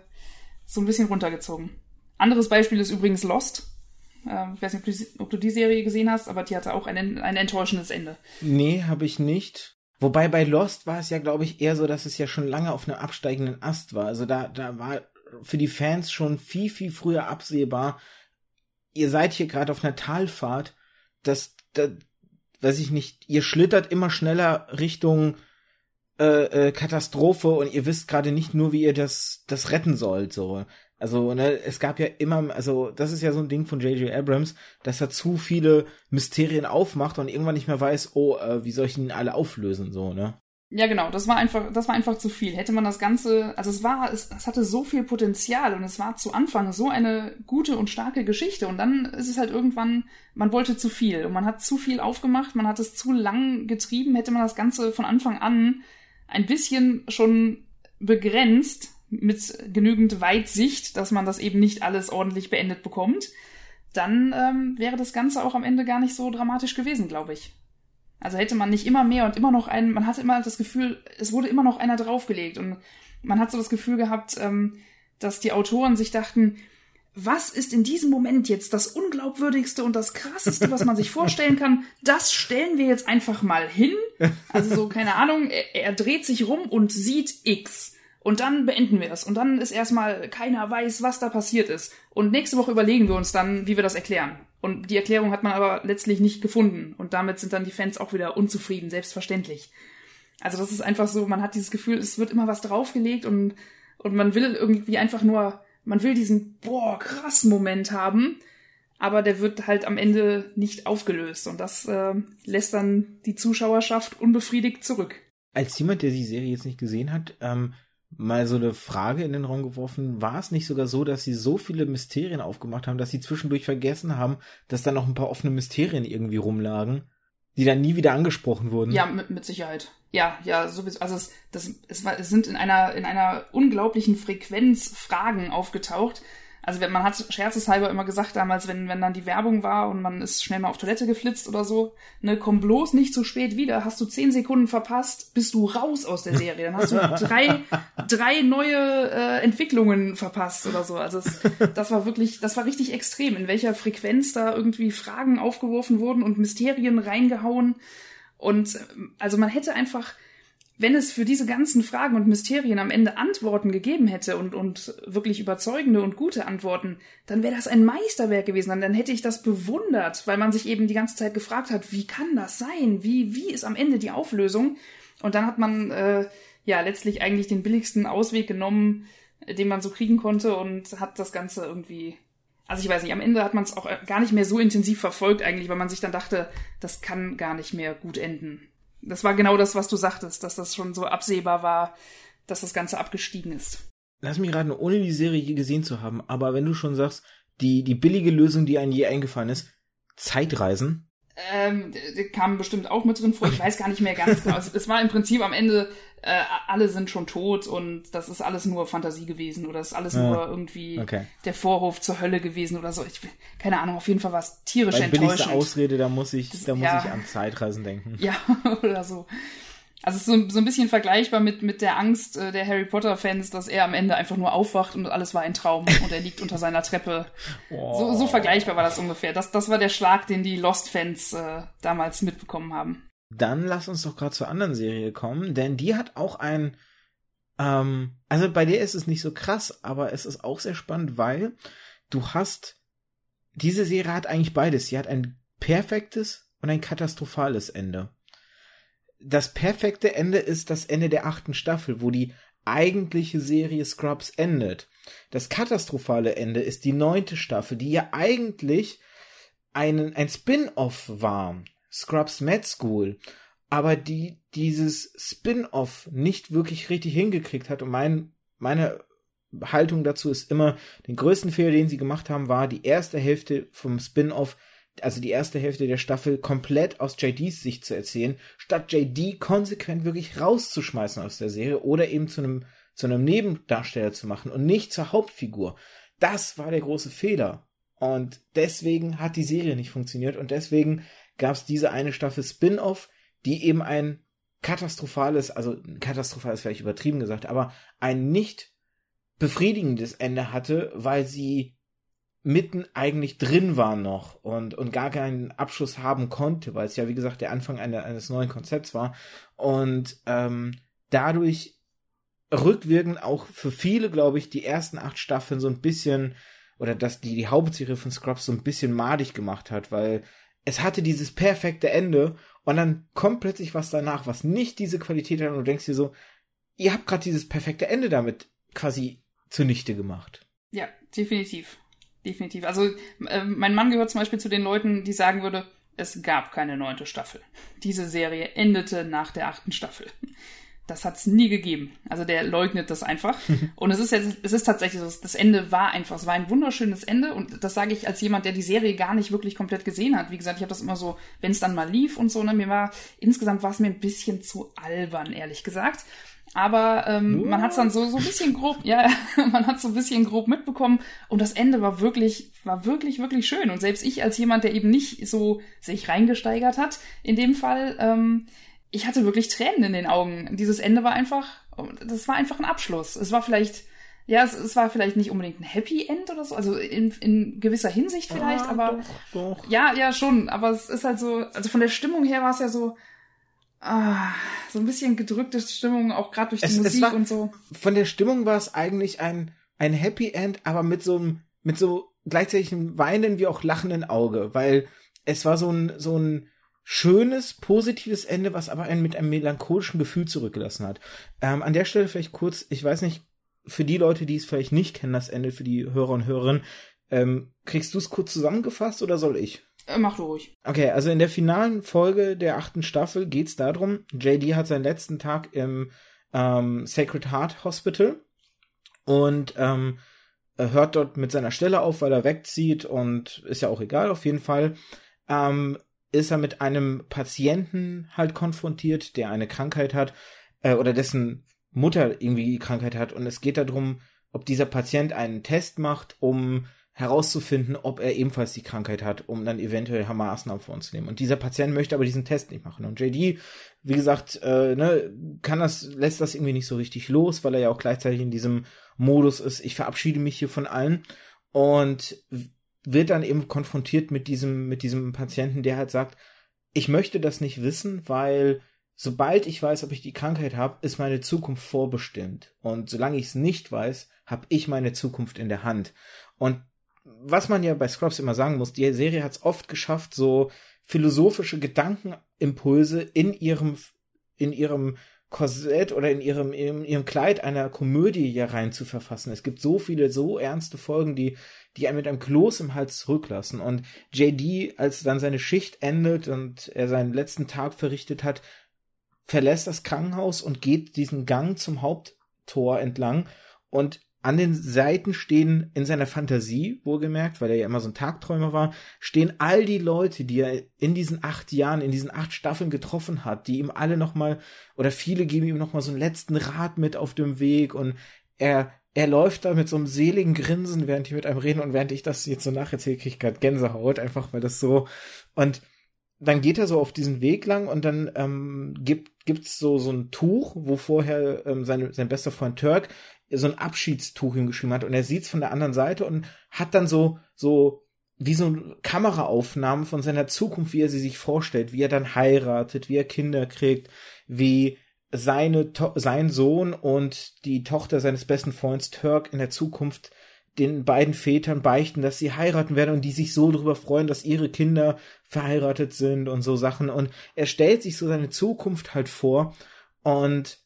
Speaker 2: so ein bisschen runtergezogen. Anderes Beispiel ist übrigens Lost. Ähm, ich weiß nicht, ob du die Serie gesehen hast, aber die hatte auch ein, ein enttäuschendes Ende.
Speaker 1: Nee, habe ich nicht. Wobei bei Lost war es ja, glaube ich, eher so, dass es ja schon lange auf einem absteigenden Ast war. Also da, da war für die Fans schon viel, viel früher absehbar, ihr seid hier gerade auf einer Talfahrt, das, das, weiß ich nicht, ihr schlittert immer schneller Richtung äh, äh, Katastrophe und ihr wisst gerade nicht nur, wie ihr das, das retten sollt, so. Also, ne, es gab ja immer, also, das ist ja so ein Ding von J.J. Abrams, dass er zu viele Mysterien aufmacht und irgendwann nicht mehr weiß, oh, äh, wie soll ich ihn alle auflösen, so, ne?
Speaker 2: Ja, genau, das war einfach, das war einfach zu viel. Hätte man das Ganze, also es war, es, es hatte so viel Potenzial und es war zu Anfang so eine gute und starke Geschichte und dann ist es halt irgendwann, man wollte zu viel und man hat zu viel aufgemacht, man hat es zu lang getrieben, hätte man das Ganze von Anfang an ein bisschen schon begrenzt, mit genügend Weitsicht, dass man das eben nicht alles ordentlich beendet bekommt, dann ähm, wäre das Ganze auch am Ende gar nicht so dramatisch gewesen, glaube ich. Also hätte man nicht immer mehr und immer noch einen, man hatte immer das Gefühl, es wurde immer noch einer draufgelegt und man hat so das Gefühl gehabt, ähm, dass die Autoren sich dachten, was ist in diesem Moment jetzt das unglaubwürdigste und das krasseste, was man sich vorstellen kann? Das stellen wir jetzt einfach mal hin. Also so, keine Ahnung, er, er dreht sich rum und sieht X. Und dann beenden wir es. Und dann ist erstmal keiner weiß, was da passiert ist. Und nächste Woche überlegen wir uns dann, wie wir das erklären. Und die Erklärung hat man aber letztlich nicht gefunden. Und damit sind dann die Fans auch wieder unzufrieden, selbstverständlich. Also das ist einfach so, man hat dieses Gefühl, es wird immer was draufgelegt und, und man will irgendwie einfach nur, man will diesen, boah, krass Moment haben. Aber der wird halt am Ende nicht aufgelöst. Und das äh, lässt dann die Zuschauerschaft unbefriedigt zurück.
Speaker 1: Als jemand, der die Serie jetzt nicht gesehen hat, ähm, mal so eine Frage in den Raum geworfen. War es nicht sogar so, dass sie so viele Mysterien aufgemacht haben, dass sie zwischendurch vergessen haben, dass da noch ein paar offene Mysterien irgendwie rumlagen, die dann nie wieder angesprochen wurden?
Speaker 2: Ja, mit, mit Sicherheit. Ja, ja, sowieso. Also es, das, es, war, es sind in einer, in einer unglaublichen Frequenz Fragen aufgetaucht, also wenn man hat scherzeshalber immer gesagt damals, wenn, wenn dann die Werbung war und man ist schnell mal auf Toilette geflitzt oder so, ne, komm bloß nicht zu spät wieder, hast du zehn Sekunden verpasst, bist du raus aus der Serie. Dann hast du drei, drei neue äh, Entwicklungen verpasst oder so. Also es, das war wirklich, das war richtig extrem, in welcher Frequenz da irgendwie Fragen aufgeworfen wurden und Mysterien reingehauen. Und also man hätte einfach wenn es für diese ganzen Fragen und Mysterien am Ende Antworten gegeben hätte und, und wirklich überzeugende und gute Antworten, dann wäre das ein Meisterwerk gewesen. Dann, hätte ich das bewundert, weil man sich eben die ganze Zeit gefragt hat, wie kann das sein? Wie, wie ist am Ende die Auflösung? Und dann hat man äh, ja letztlich eigentlich den billigsten Ausweg genommen, den man so kriegen konnte und hat das Ganze irgendwie also ich weiß nicht, am Ende hat man es auch äh, gar nicht mehr so intensiv verfolgt eigentlich, weil man sich dann dachte, das kann gar nicht mehr gut enden. Das war genau das, was du sagtest, dass das schon so absehbar war, dass das Ganze abgestiegen ist.
Speaker 1: Lass mich raten, ohne die Serie je gesehen zu haben, aber wenn du schon sagst, die, die billige Lösung, die einem je eingefallen ist, Zeitreisen,
Speaker 2: ähm, kamen bestimmt auch mit drin vor. Ich weiß gar nicht mehr ganz genau. Also, es war im Prinzip am Ende, äh, alle sind schon tot und das ist alles nur Fantasie gewesen oder ist alles ja. nur irgendwie okay. der Vorhof zur Hölle gewesen oder so. Ich keine Ahnung, auf jeden Fall war es tierisch Bei enttäuschend.
Speaker 1: Billigste Ausrede, da muss ich, da muss ja. ich an Zeitreisen denken.
Speaker 2: Ja, oder so. Also es ist so, so ein bisschen vergleichbar mit, mit der Angst äh, der Harry Potter-Fans, dass er am Ende einfach nur aufwacht und alles war ein Traum und er liegt unter seiner Treppe. Oh. So, so vergleichbar war das ungefähr. Das, das war der Schlag, den die Lost-Fans äh, damals mitbekommen haben.
Speaker 1: Dann lass uns doch gerade zur anderen Serie kommen, denn die hat auch ein, ähm, also bei der ist es nicht so krass, aber es ist auch sehr spannend, weil du hast, diese Serie hat eigentlich beides. Sie hat ein perfektes und ein katastrophales Ende das perfekte Ende ist das Ende der achten Staffel, wo die eigentliche Serie Scrubs endet. Das katastrophale Ende ist die neunte Staffel, die ja eigentlich ein, ein Spin-off war. Scrubs Med School. Aber die dieses Spin-off nicht wirklich richtig hingekriegt hat. Und mein, meine Haltung dazu ist immer, den größten Fehler, den sie gemacht haben, war die erste Hälfte vom Spin-off also die erste Hälfte der Staffel komplett aus JDs Sicht zu erzählen, statt JD konsequent wirklich rauszuschmeißen aus der Serie oder eben zu einem, zu einem Nebendarsteller zu machen und nicht zur Hauptfigur. Das war der große Fehler. Und deswegen hat die Serie nicht funktioniert und deswegen gab es diese eine Staffel Spin-off, die eben ein katastrophales, also katastrophal ist vielleicht übertrieben gesagt, aber ein nicht befriedigendes Ende hatte, weil sie mitten eigentlich drin war noch und, und gar keinen Abschluss haben konnte, weil es ja, wie gesagt, der Anfang eine, eines neuen Konzepts war. Und ähm, dadurch rückwirkend auch für viele, glaube ich, die ersten acht Staffeln so ein bisschen, oder dass die, die Hauptserie von Scrubs so ein bisschen madig gemacht hat, weil es hatte dieses perfekte Ende und dann kommt plötzlich was danach, was nicht diese Qualität hat und du denkst dir so, ihr habt gerade dieses perfekte Ende damit quasi zunichte gemacht.
Speaker 2: Ja, definitiv definitiv. Also äh, mein Mann gehört zum Beispiel zu den Leuten, die sagen würde, es gab keine neunte Staffel. Diese Serie endete nach der achten Staffel. Das hat es nie gegeben. Also der leugnet das einfach. Und es ist jetzt, es ist tatsächlich so, das Ende war einfach, es war ein wunderschönes Ende. Und das sage ich als jemand, der die Serie gar nicht wirklich komplett gesehen hat. Wie gesagt, ich habe das immer so, wenn es dann mal lief und so, ne, mir war, insgesamt war es mir ein bisschen zu albern, ehrlich gesagt. Aber ähm, man hat es dann so, so ein bisschen grob, ja, man hat so ein bisschen grob mitbekommen und das Ende war wirklich, war wirklich, wirklich schön. Und selbst ich als jemand, der eben nicht so sich reingesteigert hat, in dem Fall, ähm, ich hatte wirklich Tränen in den Augen. Dieses Ende war einfach, das war einfach ein Abschluss. Es war vielleicht, ja, es, es war vielleicht nicht unbedingt ein Happy End oder so, also in, in gewisser Hinsicht vielleicht, ah, aber
Speaker 1: doch, doch.
Speaker 2: ja, ja schon. Aber es ist halt so, also von der Stimmung her war es ja so, ah, so ein bisschen gedrückte Stimmung, auch gerade durch die es, Musik es war, und so.
Speaker 1: Von der Stimmung war es eigentlich ein, ein Happy End, aber mit so einem, mit so gleichzeitig einem weinenden wie auch lachenden Auge, weil es war so ein, so ein schönes, positives Ende, was aber einen mit einem melancholischen Gefühl zurückgelassen hat. Ähm, an der Stelle vielleicht kurz, ich weiß nicht, für die Leute, die es vielleicht nicht kennen, das Ende, für die Hörer und Hörerinnen, ähm, kriegst du es kurz zusammengefasst oder soll ich?
Speaker 2: Äh, mach du ruhig.
Speaker 1: Okay, also in der finalen Folge der achten Staffel geht's darum, JD hat seinen letzten Tag im ähm, Sacred Heart Hospital und ähm, er hört dort mit seiner Stelle auf, weil er wegzieht und ist ja auch egal, auf jeden Fall. Ähm, ist er mit einem Patienten halt konfrontiert, der eine Krankheit hat äh, oder dessen Mutter irgendwie die Krankheit hat und es geht darum, ob dieser Patient einen Test macht, um herauszufinden, ob er ebenfalls die Krankheit hat, um dann eventuell Maßnahmen vorzunehmen. Und dieser Patient möchte aber diesen Test nicht machen. Und JD, wie gesagt, äh, ne, kann das, lässt das irgendwie nicht so richtig los, weil er ja auch gleichzeitig in diesem Modus ist, ich verabschiede mich hier von allen und wird dann eben konfrontiert mit diesem, mit diesem Patienten, der halt sagt, ich möchte das nicht wissen, weil sobald ich weiß, ob ich die Krankheit habe, ist meine Zukunft vorbestimmt. Und solange ich es nicht weiß, habe ich meine Zukunft in der Hand. Und was man ja bei Scrubs immer sagen muss, die Serie hat es oft geschafft, so philosophische Gedankenimpulse in ihrem, in ihrem Korsett oder in ihrem, in ihrem Kleid einer Komödie hier rein zu verfassen. Es gibt so viele, so ernste Folgen, die, die einen mit einem Kloß im Hals zurücklassen. Und JD, als dann seine Schicht endet und er seinen letzten Tag verrichtet hat, verlässt das Krankenhaus und geht diesen Gang zum Haupttor entlang und an den Seiten stehen in seiner Fantasie, wohlgemerkt, weil er ja immer so ein Tagträumer war, stehen all die Leute, die er in diesen acht Jahren, in diesen acht Staffeln getroffen hat, die ihm alle nochmal, oder viele geben ihm nochmal so einen letzten Rat mit auf dem Weg und er, er läuft da mit so einem seligen Grinsen, während die mit einem reden und während ich das jetzt so nacherzähle, kriege ich gerade Gänsehaut, einfach weil das so, und dann geht er so auf diesen Weg lang und dann ähm, gibt gibt's so so ein Tuch, wo vorher ähm, seine, sein bester Freund Turk so ein Abschiedstuch hingeschrieben hat und er sieht's von der anderen Seite und hat dann so so wie so Kameraaufnahmen von seiner Zukunft, wie er sie sich vorstellt, wie er dann heiratet, wie er Kinder kriegt, wie seine to sein Sohn und die Tochter seines besten Freunds Turk in der Zukunft den beiden Vätern beichten, dass sie heiraten werden und die sich so darüber freuen, dass ihre Kinder verheiratet sind und so Sachen. Und er stellt sich so seine Zukunft halt vor und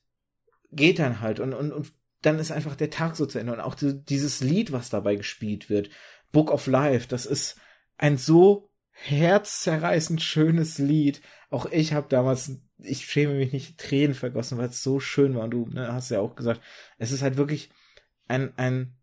Speaker 1: geht dann halt und, und, und dann ist einfach der Tag so zu Ende. Und auch dieses Lied, was dabei gespielt wird, Book of Life, das ist ein so herzzerreißend schönes Lied. Auch ich habe damals, ich schäme mich nicht, Tränen vergossen, weil es so schön war. Und du ne, hast ja auch gesagt, es ist halt wirklich ein, ein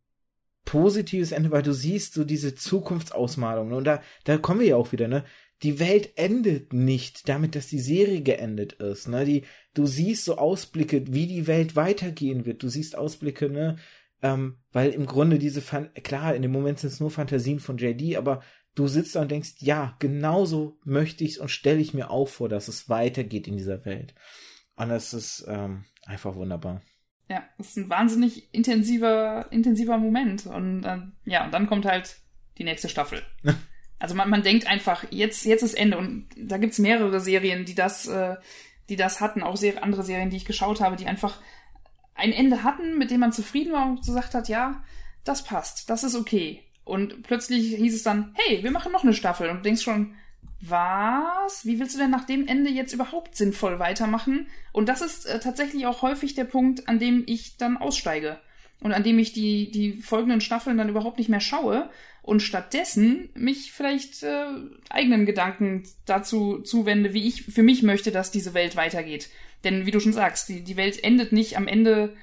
Speaker 1: positives Ende, weil du siehst so diese Zukunftsausmalung. Und da, da kommen wir ja auch wieder, ne? Die Welt endet nicht damit, dass die Serie geendet ist, ne? Die, du siehst so Ausblicke, wie die Welt weitergehen wird. Du siehst Ausblicke, ne? Ähm, weil im Grunde diese, Fan klar, in dem Moment sind es nur Fantasien von JD, aber du sitzt da und denkst, ja, genauso möchte ich's und stelle ich mir auch vor, dass es weitergeht in dieser Welt. Und das ist ähm, einfach wunderbar.
Speaker 2: Ja, das ist ein wahnsinnig intensiver, intensiver Moment. Und äh, ja, und dann kommt halt die nächste Staffel. also man, man denkt einfach, jetzt, jetzt ist Ende. Und da gibt's mehrere Serien, die das, äh, die das hatten, auch sehr, andere Serien, die ich geschaut habe, die einfach ein Ende hatten, mit dem man zufrieden war und gesagt hat, ja, das passt, das ist okay. Und plötzlich hieß es dann, hey, wir machen noch eine Staffel. Und du denkst schon, was? Wie willst du denn nach dem Ende jetzt überhaupt sinnvoll weitermachen? Und das ist äh, tatsächlich auch häufig der Punkt, an dem ich dann aussteige und an dem ich die, die folgenden Staffeln dann überhaupt nicht mehr schaue und stattdessen mich vielleicht äh, eigenen Gedanken dazu zuwende, wie ich für mich möchte, dass diese Welt weitergeht. Denn wie du schon sagst, die, die Welt endet nicht am Ende,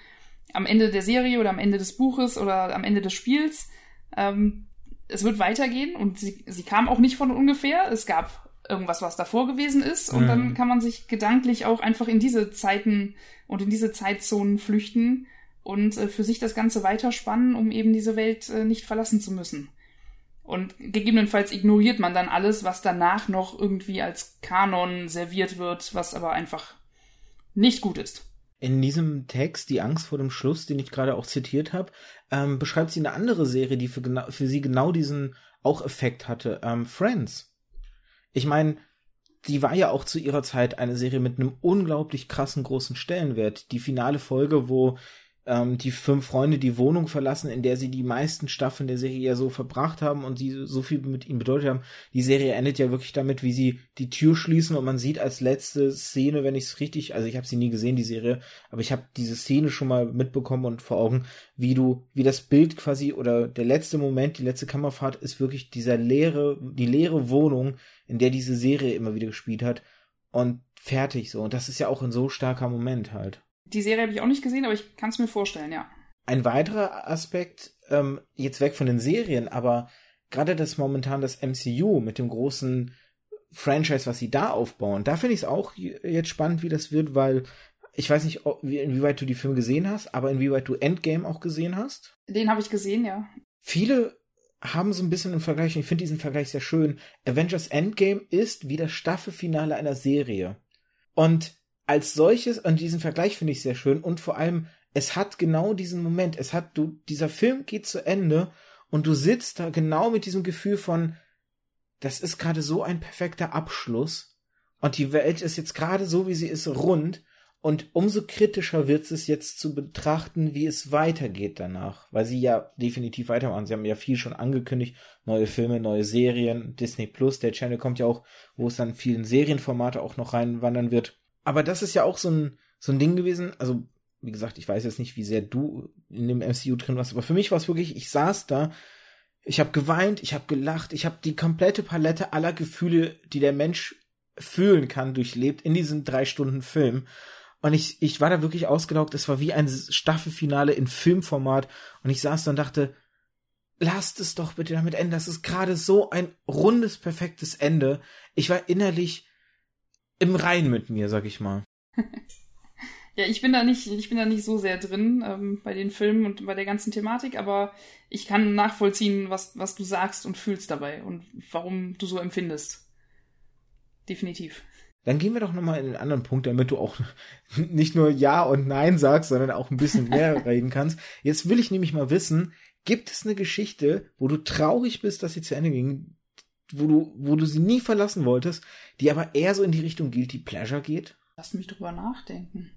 Speaker 2: am Ende der Serie oder am Ende des Buches oder am Ende des Spiels. Ähm, es wird weitergehen und sie, sie kam auch nicht von ungefähr. Es gab irgendwas, was davor gewesen ist und mhm. dann kann man sich gedanklich auch einfach in diese Zeiten und in diese Zeitzonen flüchten und äh, für sich das Ganze weiterspannen, um eben diese Welt äh, nicht verlassen zu müssen. Und gegebenenfalls ignoriert man dann alles, was danach noch irgendwie als Kanon serviert wird, was aber einfach nicht gut ist.
Speaker 1: In diesem Text, die Angst vor dem Schluss, den ich gerade auch zitiert habe, ähm, beschreibt sie eine andere Serie, die für, genau, für sie genau diesen auch Effekt hatte. Ähm, Friends. Ich meine, die war ja auch zu ihrer Zeit eine Serie mit einem unglaublich krassen großen Stellenwert. Die finale Folge, wo ähm, die fünf Freunde die Wohnung verlassen, in der sie die meisten Staffeln der Serie ja so verbracht haben und die so viel mit ihnen bedeutet haben. Die Serie endet ja wirklich damit, wie sie die Tür schließen und man sieht als letzte Szene, wenn ich es richtig, also ich habe sie nie gesehen, die Serie, aber ich habe diese Szene schon mal mitbekommen und vor Augen, wie du, wie das Bild quasi oder der letzte Moment, die letzte Kammerfahrt ist wirklich dieser leere, die leere Wohnung, in der diese Serie immer wieder gespielt hat und fertig so. Und das ist ja auch ein so starker Moment halt.
Speaker 2: Die Serie habe ich auch nicht gesehen, aber ich kann es mir vorstellen, ja.
Speaker 1: Ein weiterer Aspekt, ähm, jetzt weg von den Serien, aber gerade das momentan das MCU mit dem großen Franchise, was sie da aufbauen, da finde ich es auch jetzt spannend, wie das wird, weil ich weiß nicht, inwieweit du die Filme gesehen hast, aber inwieweit du Endgame auch gesehen hast.
Speaker 2: Den habe ich gesehen, ja.
Speaker 1: Viele haben so ein bisschen einen Vergleich, ich finde diesen Vergleich sehr schön. Avengers Endgame ist wie das Staffelfinale einer Serie. Und als solches, und diesen Vergleich finde ich sehr schön und vor allem, es hat genau diesen Moment, es hat, du, dieser Film geht zu Ende und du sitzt da genau mit diesem Gefühl von, das ist gerade so ein perfekter Abschluss und die Welt ist jetzt gerade so, wie sie ist, rund und umso kritischer wird es jetzt zu betrachten, wie es weitergeht danach, weil sie ja definitiv weitermachen. Sie haben ja viel schon angekündigt, neue Filme, neue Serien, Disney Plus, der Channel kommt ja auch, wo es dann vielen Serienformate auch noch reinwandern wird aber das ist ja auch so ein, so ein Ding gewesen, also wie gesagt, ich weiß jetzt nicht, wie sehr du in dem MCU drin warst, aber für mich war es wirklich, ich saß da, ich habe geweint, ich habe gelacht, ich habe die komplette Palette aller Gefühle, die der Mensch fühlen kann, durchlebt in diesen drei Stunden Film. Und ich, ich war da wirklich ausgelaugt. Es war wie ein Staffelfinale in Filmformat. Und ich saß da und dachte, lasst es doch bitte damit enden. Das ist gerade so ein rundes, perfektes Ende. Ich war innerlich im Rein mit mir, sag ich mal.
Speaker 2: Ja, ich bin da nicht, ich bin da nicht so sehr drin ähm, bei den Filmen und bei der ganzen Thematik, aber ich kann nachvollziehen, was, was du sagst und fühlst dabei und warum du so empfindest. Definitiv.
Speaker 1: Dann gehen wir doch nochmal in einen anderen Punkt, damit du auch nicht nur Ja und Nein sagst, sondern auch ein bisschen mehr reden kannst. Jetzt will ich nämlich mal wissen, gibt es eine Geschichte, wo du traurig bist, dass sie zu Ende ging, wo du, wo du sie nie verlassen wolltest, die aber eher so in die Richtung Guilty Pleasure geht?
Speaker 2: Lass mich drüber nachdenken.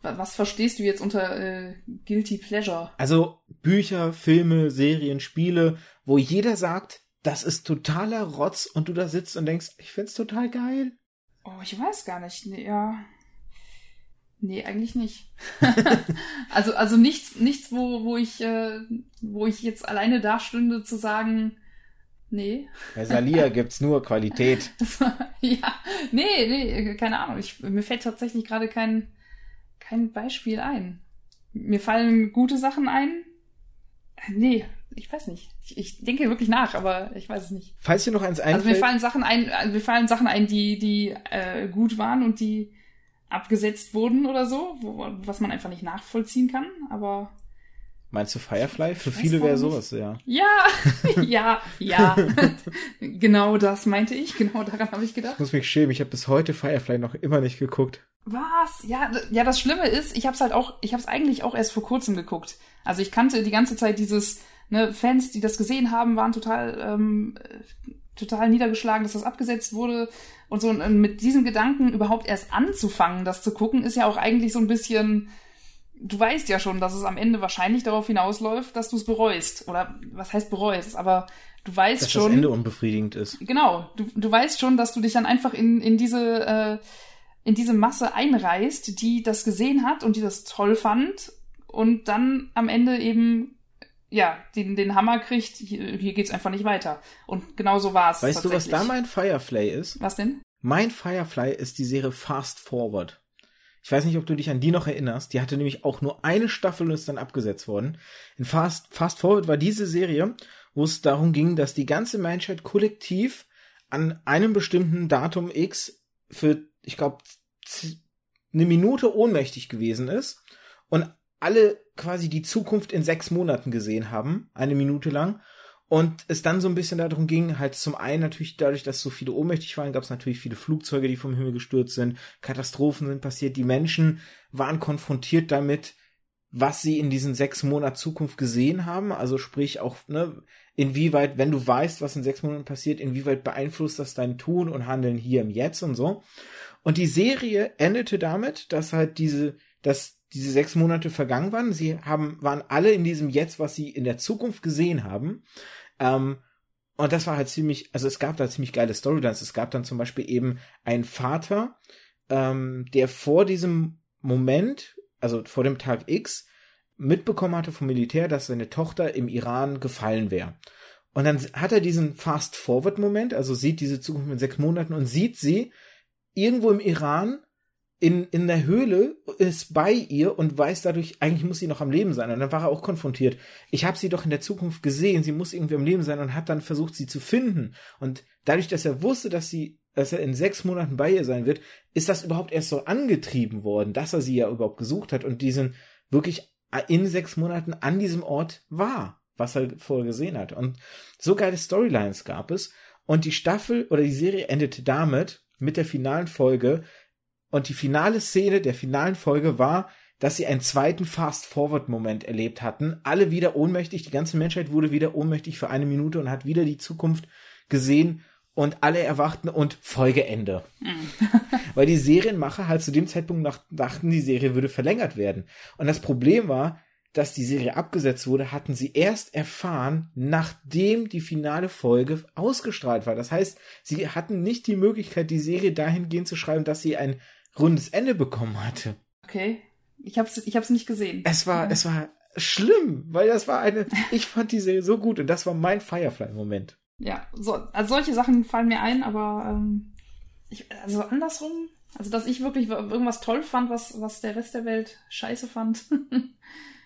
Speaker 2: Was verstehst du jetzt unter äh, Guilty Pleasure?
Speaker 1: Also Bücher, Filme, Serien, Spiele, wo jeder sagt, das ist totaler Rotz und du da sitzt und denkst, ich find's total geil.
Speaker 2: Oh, ich weiß gar nicht. Nee, ja. Nee, eigentlich nicht. also, also nichts, nichts, wo, wo ich, äh, wo ich jetzt alleine da stünde zu sagen, nee.
Speaker 1: Bei Salia gibt's nur Qualität.
Speaker 2: ja, nee, nee, keine Ahnung. Ich, mir fällt tatsächlich gerade kein, kein Beispiel ein. Mir fallen gute Sachen ein. Nee, ich weiß nicht. Ich, ich denke wirklich nach, aber ich weiß es nicht.
Speaker 1: Falls dir noch eins einfällt.
Speaker 2: Also mir fallen Sachen ein, also mir fallen Sachen ein, die, die äh, gut waren und die abgesetzt wurden oder so, wo, was man einfach nicht nachvollziehen kann, aber.
Speaker 1: Meinst du Firefly? Für viele wäre sowas, ja.
Speaker 2: Ja, ja, ja. genau das meinte ich. Genau daran habe ich gedacht.
Speaker 1: Ich muss mich schämen. Ich habe bis heute Firefly noch immer nicht geguckt.
Speaker 2: Was? Ja, ja. Das Schlimme ist, ich habe es halt auch, ich habe es eigentlich auch erst vor kurzem geguckt. Also ich kannte die ganze Zeit dieses ne, Fans, die das gesehen haben, waren total ähm, total niedergeschlagen, dass das abgesetzt wurde und so. Und mit diesem Gedanken überhaupt erst anzufangen, das zu gucken, ist ja auch eigentlich so ein bisschen du weißt ja schon, dass es am Ende wahrscheinlich darauf hinausläuft, dass du es bereust. Oder was heißt bereust? Aber du weißt
Speaker 1: dass
Speaker 2: schon.
Speaker 1: Dass das Ende unbefriedigend ist.
Speaker 2: Genau. Du, du weißt schon, dass du dich dann einfach in, in diese, äh, in diese Masse einreißt, die das gesehen hat und die das toll fand und dann am Ende eben ja, den, den Hammer kriegt, hier, hier geht's einfach nicht weiter. Und genau so war es.
Speaker 1: Weißt du, was da mein Firefly ist?
Speaker 2: Was denn?
Speaker 1: Mein Firefly ist die Serie Fast Forward. Ich weiß nicht, ob du dich an die noch erinnerst. Die hatte nämlich auch nur eine Staffel und ist dann abgesetzt worden. In Fast, Fast Forward war diese Serie, wo es darum ging, dass die ganze Menschheit kollektiv an einem bestimmten Datum X für, ich glaube, eine Minute ohnmächtig gewesen ist und alle quasi die Zukunft in sechs Monaten gesehen haben, eine Minute lang. Und es dann so ein bisschen darum ging, halt zum einen natürlich dadurch, dass so viele ohnmächtig waren, gab es natürlich viele Flugzeuge, die vom Himmel gestürzt sind, Katastrophen sind passiert, die Menschen waren konfrontiert damit, was sie in diesen sechs Monaten Zukunft gesehen haben, also sprich auch, ne, inwieweit, wenn du weißt, was in sechs Monaten passiert, inwieweit beeinflusst das dein Tun und Handeln hier im Jetzt und so. Und die Serie endete damit, dass halt diese, dass diese sechs Monate vergangen waren. Sie haben, waren alle in diesem Jetzt, was sie in der Zukunft gesehen haben. Ähm, und das war halt ziemlich, also es gab da ziemlich geile Storylines. Es gab dann zum Beispiel eben einen Vater, ähm, der vor diesem Moment, also vor dem Tag X, mitbekommen hatte vom Militär, dass seine Tochter im Iran gefallen wäre. Und dann hat er diesen Fast-Forward-Moment, also sieht diese Zukunft in sechs Monaten und sieht sie irgendwo im Iran in, in der Höhle, ist bei ihr und weiß dadurch, eigentlich muss sie noch am Leben sein. Und dann war er auch konfrontiert. Ich habe sie doch in der Zukunft gesehen, sie muss irgendwie am Leben sein und hat dann versucht, sie zu finden. Und dadurch, dass er wusste, dass sie, dass er in sechs Monaten bei ihr sein wird, ist das überhaupt erst so angetrieben worden, dass er sie ja überhaupt gesucht hat und diesen wirklich in sechs Monaten an diesem Ort war, was er vorher gesehen hat. Und so geile Storylines gab es. Und die Staffel oder die Serie endete damit, mit der finalen Folge, und die finale Szene der finalen Folge war, dass sie einen zweiten Fast-Forward-Moment erlebt hatten. Alle wieder ohnmächtig, die ganze Menschheit wurde wieder ohnmächtig für eine Minute und hat wieder die Zukunft gesehen und alle erwachten und Folgeende. Mhm. Weil die Serienmacher halt zu dem Zeitpunkt nach, dachten, die Serie würde verlängert werden. Und das Problem war, dass die Serie abgesetzt wurde, hatten sie erst erfahren, nachdem die finale Folge ausgestrahlt war. Das heißt, sie hatten nicht die Möglichkeit, die Serie dahingehend zu schreiben, dass sie ein rundes Ende bekommen hatte.
Speaker 2: Okay. Ich hab's, ich hab's nicht gesehen.
Speaker 1: Es war, es war schlimm, weil das war eine, ich fand die Serie so gut und das war mein Firefly-Moment.
Speaker 2: Ja, so, also solche Sachen fallen mir ein, aber ähm, ich, also andersrum, also dass ich wirklich irgendwas toll fand, was, was der Rest der Welt scheiße fand,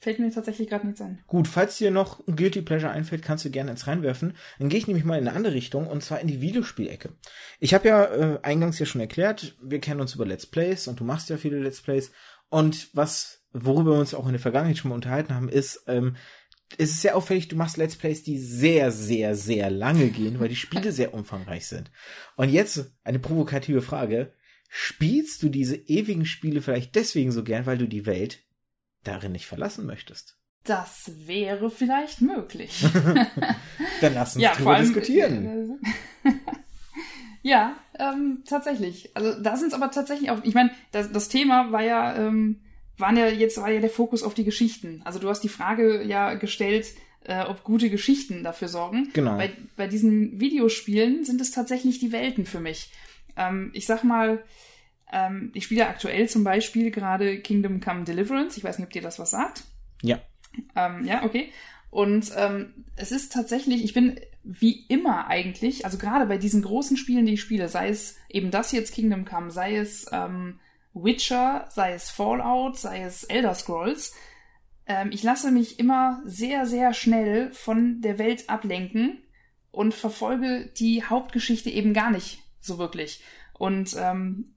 Speaker 2: fällt mir tatsächlich gerade nichts ein.
Speaker 1: Gut, falls dir noch ein Guilty Pleasure einfällt, kannst du gerne ins reinwerfen. Dann gehe ich nämlich mal in eine andere Richtung und zwar in die Videospielecke. Ich habe ja äh, eingangs ja schon erklärt, wir kennen uns über Let's Plays und du machst ja viele Let's Plays und was worüber wir uns auch in der Vergangenheit schon mal unterhalten haben, ist, ähm, es ist sehr auffällig, du machst Let's Plays, die sehr, sehr, sehr lange gehen, weil die Spiele sehr umfangreich sind. Und jetzt eine provokative Frage. Spielst du diese ewigen Spiele vielleicht deswegen so gern, weil du die Welt darin nicht verlassen möchtest?
Speaker 2: Das wäre vielleicht möglich.
Speaker 1: Dann lass uns ja, drüber allem, diskutieren.
Speaker 2: ja, ähm, tatsächlich. Also da sind es aber tatsächlich auch, ich meine, das, das Thema war ja ähm, waren ja jetzt war ja der Fokus auf die Geschichten. Also du hast die Frage ja gestellt, äh, ob gute Geschichten dafür sorgen.
Speaker 1: Genau.
Speaker 2: Bei, bei diesen Videospielen sind es tatsächlich die Welten für mich. Ähm, ich sag mal, ähm, ich spiele aktuell zum Beispiel gerade Kingdom Come Deliverance. Ich weiß nicht, ob dir das was sagt.
Speaker 1: Ja.
Speaker 2: Ähm, ja, okay. Und ähm, es ist tatsächlich, ich bin wie immer eigentlich, also gerade bei diesen großen Spielen, die ich spiele, sei es eben das jetzt Kingdom Come, sei es ähm, Witcher, sei es Fallout, sei es Elder Scrolls. Ähm, ich lasse mich immer sehr, sehr schnell von der Welt ablenken und verfolge die Hauptgeschichte eben gar nicht so wirklich. Und ähm,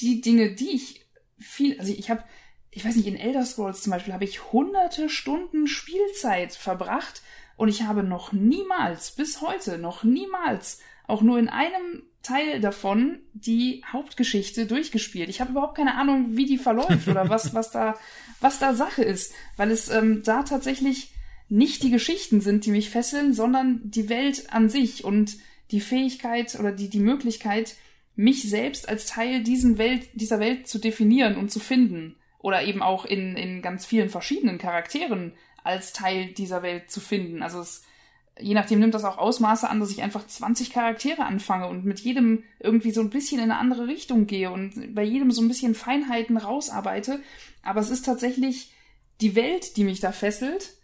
Speaker 2: die Dinge, die ich viel, also ich habe, ich weiß nicht, in Elder Scrolls zum Beispiel habe ich hunderte Stunden Spielzeit verbracht und ich habe noch niemals, bis heute, noch niemals, auch nur in einem Teil davon die Hauptgeschichte durchgespielt. Ich habe überhaupt keine Ahnung, wie die verläuft oder was, was da, was da Sache ist, weil es ähm, da tatsächlich nicht die Geschichten sind, die mich fesseln, sondern die Welt an sich und die Fähigkeit oder die, die Möglichkeit, mich selbst als Teil diesen Welt, dieser Welt zu definieren und zu finden. Oder eben auch in, in ganz vielen verschiedenen Charakteren als Teil dieser Welt zu finden. Also es je nachdem nimmt das auch Ausmaße an, dass ich einfach 20 Charaktere anfange und mit jedem irgendwie so ein bisschen in eine andere Richtung gehe und bei jedem so ein bisschen Feinheiten rausarbeite. Aber es ist tatsächlich die Welt, die mich da fesselt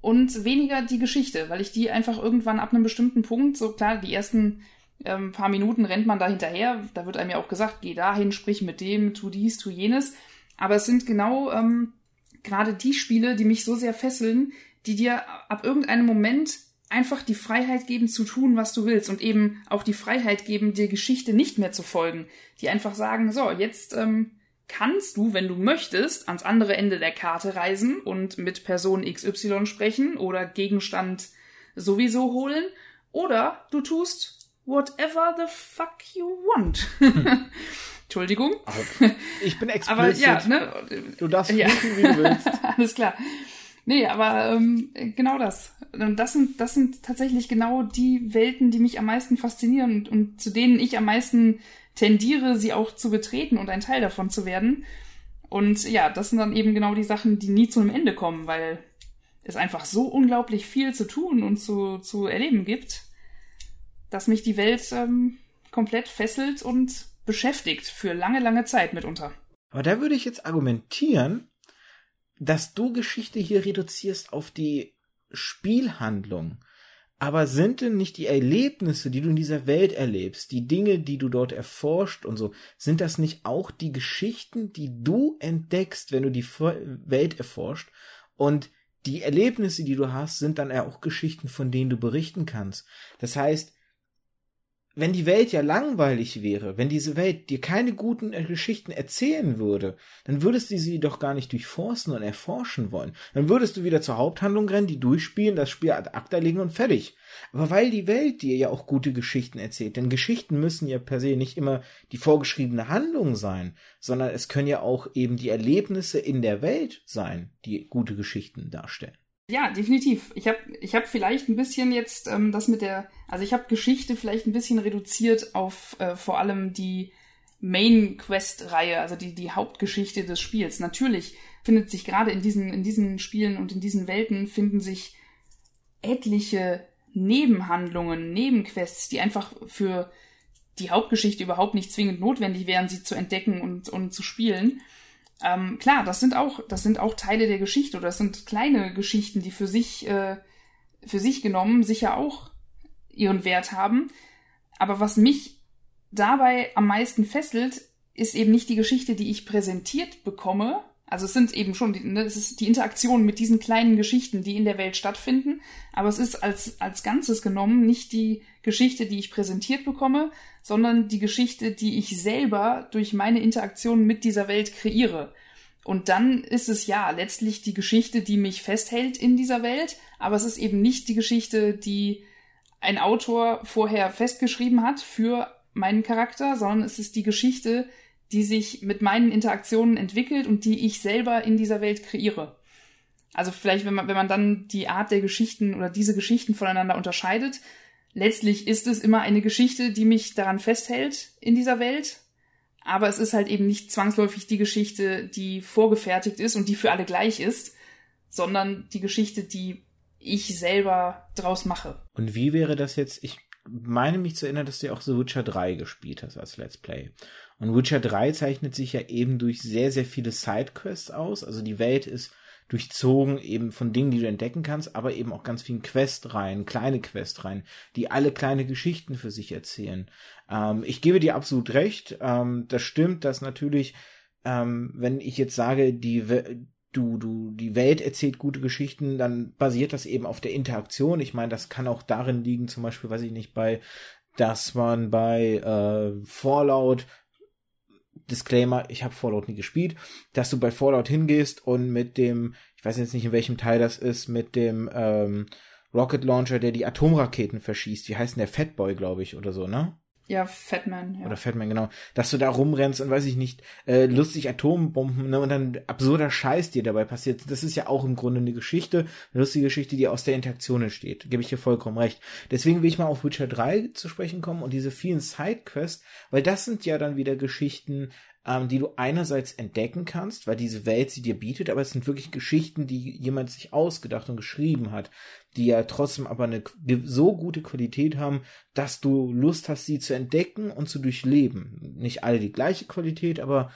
Speaker 2: und weniger die Geschichte, weil ich die einfach irgendwann ab einem bestimmten Punkt, so klar, die ersten ähm, paar Minuten rennt man da hinterher, da wird einem ja auch gesagt, geh dahin, sprich mit dem, tu dies, tu jenes. Aber es sind genau ähm, gerade die Spiele, die mich so sehr fesseln, die dir ab irgendeinem Moment einfach die Freiheit geben zu tun, was du willst und eben auch die Freiheit geben, dir Geschichte nicht mehr zu folgen. Die einfach sagen, so, jetzt ähm, kannst du, wenn du möchtest, ans andere Ende der Karte reisen und mit Person XY sprechen oder Gegenstand sowieso holen. Oder du tust whatever the fuck you want. Entschuldigung.
Speaker 1: Ich bin explizit.
Speaker 2: Aber ja, ne?
Speaker 1: Du darfst ja. wie du willst.
Speaker 2: Alles klar. Nee, aber ähm, genau das. Und das sind, das sind tatsächlich genau die Welten, die mich am meisten faszinieren und, und zu denen ich am meisten tendiere, sie auch zu betreten und ein Teil davon zu werden. Und ja, das sind dann eben genau die Sachen, die nie zu einem Ende kommen, weil es einfach so unglaublich viel zu tun und zu, zu erleben gibt, dass mich die Welt ähm, komplett fesselt und beschäftigt für lange, lange Zeit mitunter.
Speaker 1: Aber da würde ich jetzt argumentieren, dass du Geschichte hier reduzierst auf die Spielhandlung. Aber sind denn nicht die Erlebnisse, die du in dieser Welt erlebst, die Dinge, die du dort erforscht und so, sind das nicht auch die Geschichten, die du entdeckst, wenn du die Welt erforscht? Und die Erlebnisse, die du hast, sind dann auch Geschichten, von denen du berichten kannst. Das heißt, wenn die Welt ja langweilig wäre, wenn diese Welt dir keine guten äh, Geschichten erzählen würde, dann würdest du sie doch gar nicht durchforsten und erforschen wollen. Dann würdest du wieder zur Haupthandlung rennen, die durchspielen, das Spiel ad acta legen und fertig. Aber weil die Welt dir ja auch gute Geschichten erzählt, denn Geschichten müssen ja per se nicht immer die vorgeschriebene Handlung sein, sondern es können ja auch eben die Erlebnisse in der Welt sein, die gute Geschichten darstellen.
Speaker 2: Ja, definitiv. Ich habe ich hab vielleicht ein bisschen jetzt ähm, das mit der, also ich habe Geschichte vielleicht ein bisschen reduziert auf äh, vor allem die Main Quest-Reihe, also die, die Hauptgeschichte des Spiels. Natürlich findet sich gerade in diesen, in diesen Spielen und in diesen Welten finden sich etliche Nebenhandlungen, Nebenquests, die einfach für die Hauptgeschichte überhaupt nicht zwingend notwendig wären, sie zu entdecken und, und zu spielen. Ähm, klar, das sind auch, das sind auch Teile der Geschichte oder das sind kleine Geschichten, die für sich, äh, für sich genommen sicher auch ihren Wert haben. Aber was mich dabei am meisten fesselt, ist eben nicht die Geschichte, die ich präsentiert bekomme. Also es sind eben schon, die, ne, es ist die Interaktion mit diesen kleinen Geschichten, die in der Welt stattfinden. Aber es ist als, als Ganzes genommen nicht die Geschichte, die ich präsentiert bekomme, sondern die Geschichte, die ich selber durch meine Interaktion mit dieser Welt kreiere. Und dann ist es ja letztlich die Geschichte, die mich festhält in dieser Welt, aber es ist eben nicht die Geschichte, die ein Autor vorher festgeschrieben hat für meinen Charakter, sondern es ist die Geschichte, die sich mit meinen Interaktionen entwickelt und die ich selber in dieser Welt kreiere. Also vielleicht, wenn man, wenn man dann die Art der Geschichten oder diese Geschichten voneinander unterscheidet, letztlich ist es immer eine Geschichte, die mich daran festhält in dieser Welt. Aber es ist halt eben nicht zwangsläufig die Geschichte, die vorgefertigt ist und die für alle gleich ist, sondern die Geschichte, die ich selber draus mache.
Speaker 1: Und wie wäre das jetzt? Ich meine mich zu erinnern, dass du auch The Witcher 3 gespielt hast als Let's Play. Und Witcher 3 zeichnet sich ja eben durch sehr, sehr viele Sidequests aus. Also die Welt ist durchzogen eben von Dingen, die du entdecken kannst, aber eben auch ganz vielen Questreihen, kleine Questreihen, die alle kleine Geschichten für sich erzählen. Ähm, ich gebe dir absolut recht. Ähm, das stimmt, dass natürlich, ähm, wenn ich jetzt sage, die, du, du, die Welt erzählt gute Geschichten, dann basiert das eben auf der Interaktion. Ich meine, das kann auch darin liegen, zum Beispiel, weiß ich nicht, bei, dass man bei äh, Fallout Disclaimer, ich habe Fallout nie gespielt, dass du bei Fallout hingehst und mit dem, ich weiß jetzt nicht in welchem Teil das ist, mit dem ähm, Rocket Launcher, der die Atomraketen verschießt. Wie heißt denn der Fatboy, glaube ich, oder so, ne?
Speaker 2: Ja, Fatman, ja.
Speaker 1: Oder Fatman, genau. Dass du da rumrennst und weiß ich nicht, äh, lustig Atombomben, ne, und dann absurder Scheiß dir dabei passiert. Das ist ja auch im Grunde eine Geschichte, eine lustige Geschichte, die aus der Interaktion entsteht. Gebe ich dir vollkommen recht. Deswegen will ich mal auf Witcher 3 zu sprechen kommen und diese vielen Sidequests, weil das sind ja dann wieder Geschichten, ähm, die du einerseits entdecken kannst, weil diese Welt sie dir bietet, aber es sind wirklich Geschichten, die jemand sich ausgedacht und geschrieben hat, die ja trotzdem aber eine so gute Qualität haben, dass du Lust hast, sie zu entdecken und zu durchleben. Nicht alle die gleiche Qualität, aber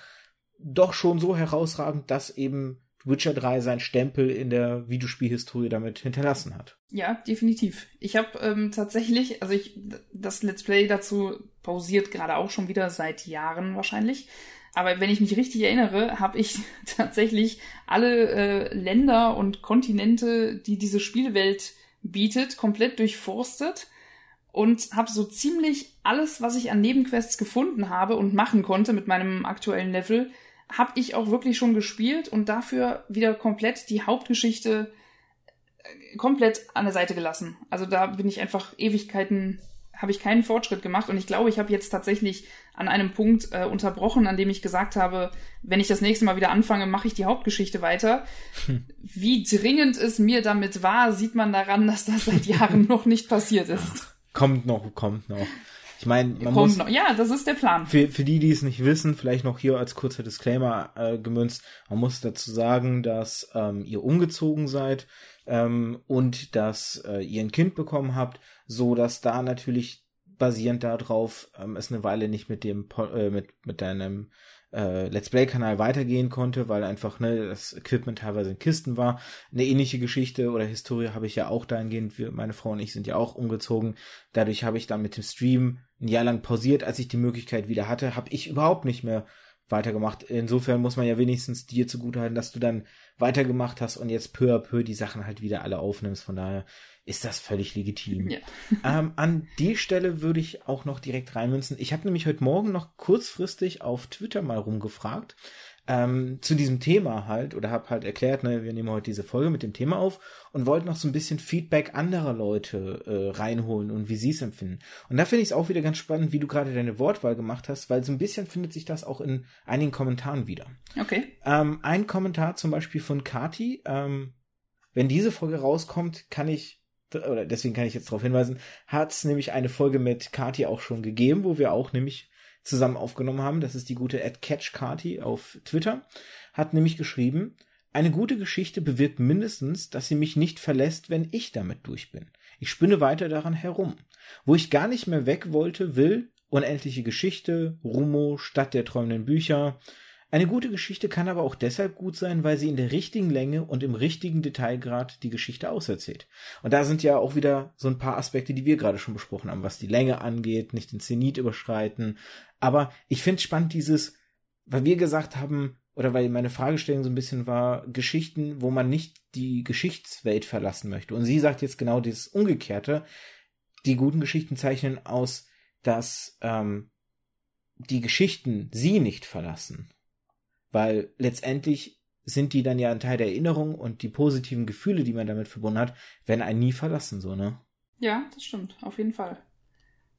Speaker 1: doch schon so herausragend, dass eben Witcher 3 seinen Stempel in der Videospielhistorie damit hinterlassen hat.
Speaker 2: Ja, definitiv. Ich habe ähm, tatsächlich, also ich, das Let's Play dazu pausiert gerade auch schon wieder seit Jahren wahrscheinlich. Aber wenn ich mich richtig erinnere, habe ich tatsächlich alle äh, Länder und Kontinente, die diese Spielwelt bietet, komplett durchforstet und habe so ziemlich alles, was ich an Nebenquests gefunden habe und machen konnte mit meinem aktuellen Level, habe ich auch wirklich schon gespielt und dafür wieder komplett die Hauptgeschichte äh, komplett an der Seite gelassen. Also da bin ich einfach Ewigkeiten habe ich keinen Fortschritt gemacht und ich glaube, ich habe jetzt tatsächlich an einem Punkt äh, unterbrochen, an dem ich gesagt habe, wenn ich das nächste Mal wieder anfange, mache ich die Hauptgeschichte weiter. Hm. Wie dringend es mir damit war, sieht man daran, dass das seit Jahren noch nicht passiert ist.
Speaker 1: Kommt noch, kommt noch. Ich meine, man
Speaker 2: muss, noch. Ja, das ist der Plan.
Speaker 1: Für, für die, die es nicht wissen, vielleicht noch hier als kurzer Disclaimer äh, gemünzt. Man muss dazu sagen, dass ähm, ihr umgezogen seid ähm, und dass äh, ihr ein Kind bekommen habt, so dass da natürlich basierend darauf ähm, es eine Weile nicht mit dem äh, mit mit deinem äh, Let's Play Kanal weitergehen konnte, weil einfach ne das Equipment teilweise in Kisten war. Eine ähnliche Geschichte oder Historie habe ich ja auch dahingehend. Wir, meine Frau und ich sind ja auch umgezogen. Dadurch habe ich dann mit dem Stream ein Jahr lang pausiert, als ich die Möglichkeit wieder hatte, habe ich überhaupt nicht mehr weitergemacht. Insofern muss man ja wenigstens dir zugutehalten, dass du dann weitergemacht hast und jetzt peu à peu die Sachen halt wieder alle aufnimmst. Von daher ist das völlig legitim. Ja. ähm, an die Stelle würde ich auch noch direkt reinmünzen. Ich habe nämlich heute Morgen noch kurzfristig auf Twitter mal rumgefragt, ähm, zu diesem Thema halt oder habe halt erklärt, ne, wir nehmen heute diese Folge mit dem Thema auf und wollten noch so ein bisschen Feedback anderer Leute äh, reinholen und wie sie es empfinden. Und da finde ich es auch wieder ganz spannend, wie du gerade deine Wortwahl gemacht hast, weil so ein bisschen findet sich das auch in einigen Kommentaren wieder.
Speaker 2: Okay.
Speaker 1: Ähm, ein Kommentar zum Beispiel von Kati. Ähm, wenn diese Folge rauskommt, kann ich oder deswegen kann ich jetzt darauf hinweisen, hat es nämlich eine Folge mit Kati auch schon gegeben, wo wir auch nämlich zusammen aufgenommen haben. Das ist die gute Ad Catch Carty auf Twitter. Hat nämlich geschrieben, eine gute Geschichte bewirkt mindestens, dass sie mich nicht verlässt, wenn ich damit durch bin. Ich spinne weiter daran herum. Wo ich gar nicht mehr weg wollte, will unendliche Geschichte, Rumo, Stadt der träumenden Bücher. Eine gute Geschichte kann aber auch deshalb gut sein, weil sie in der richtigen Länge und im richtigen Detailgrad die Geschichte auserzählt. Und da sind ja auch wieder so ein paar Aspekte, die wir gerade schon besprochen haben, was die Länge angeht, nicht den Zenit überschreiten. Aber ich finde spannend dieses, weil wir gesagt haben, oder weil meine Fragestellung so ein bisschen war, Geschichten, wo man nicht die Geschichtswelt verlassen möchte. Und sie sagt jetzt genau dieses Umgekehrte. Die guten Geschichten zeichnen aus, dass ähm, die Geschichten sie nicht verlassen. Weil letztendlich sind die dann ja ein Teil der Erinnerung und die positiven Gefühle, die man damit verbunden hat, werden einen nie verlassen, so, ne?
Speaker 2: Ja, das stimmt, auf jeden Fall.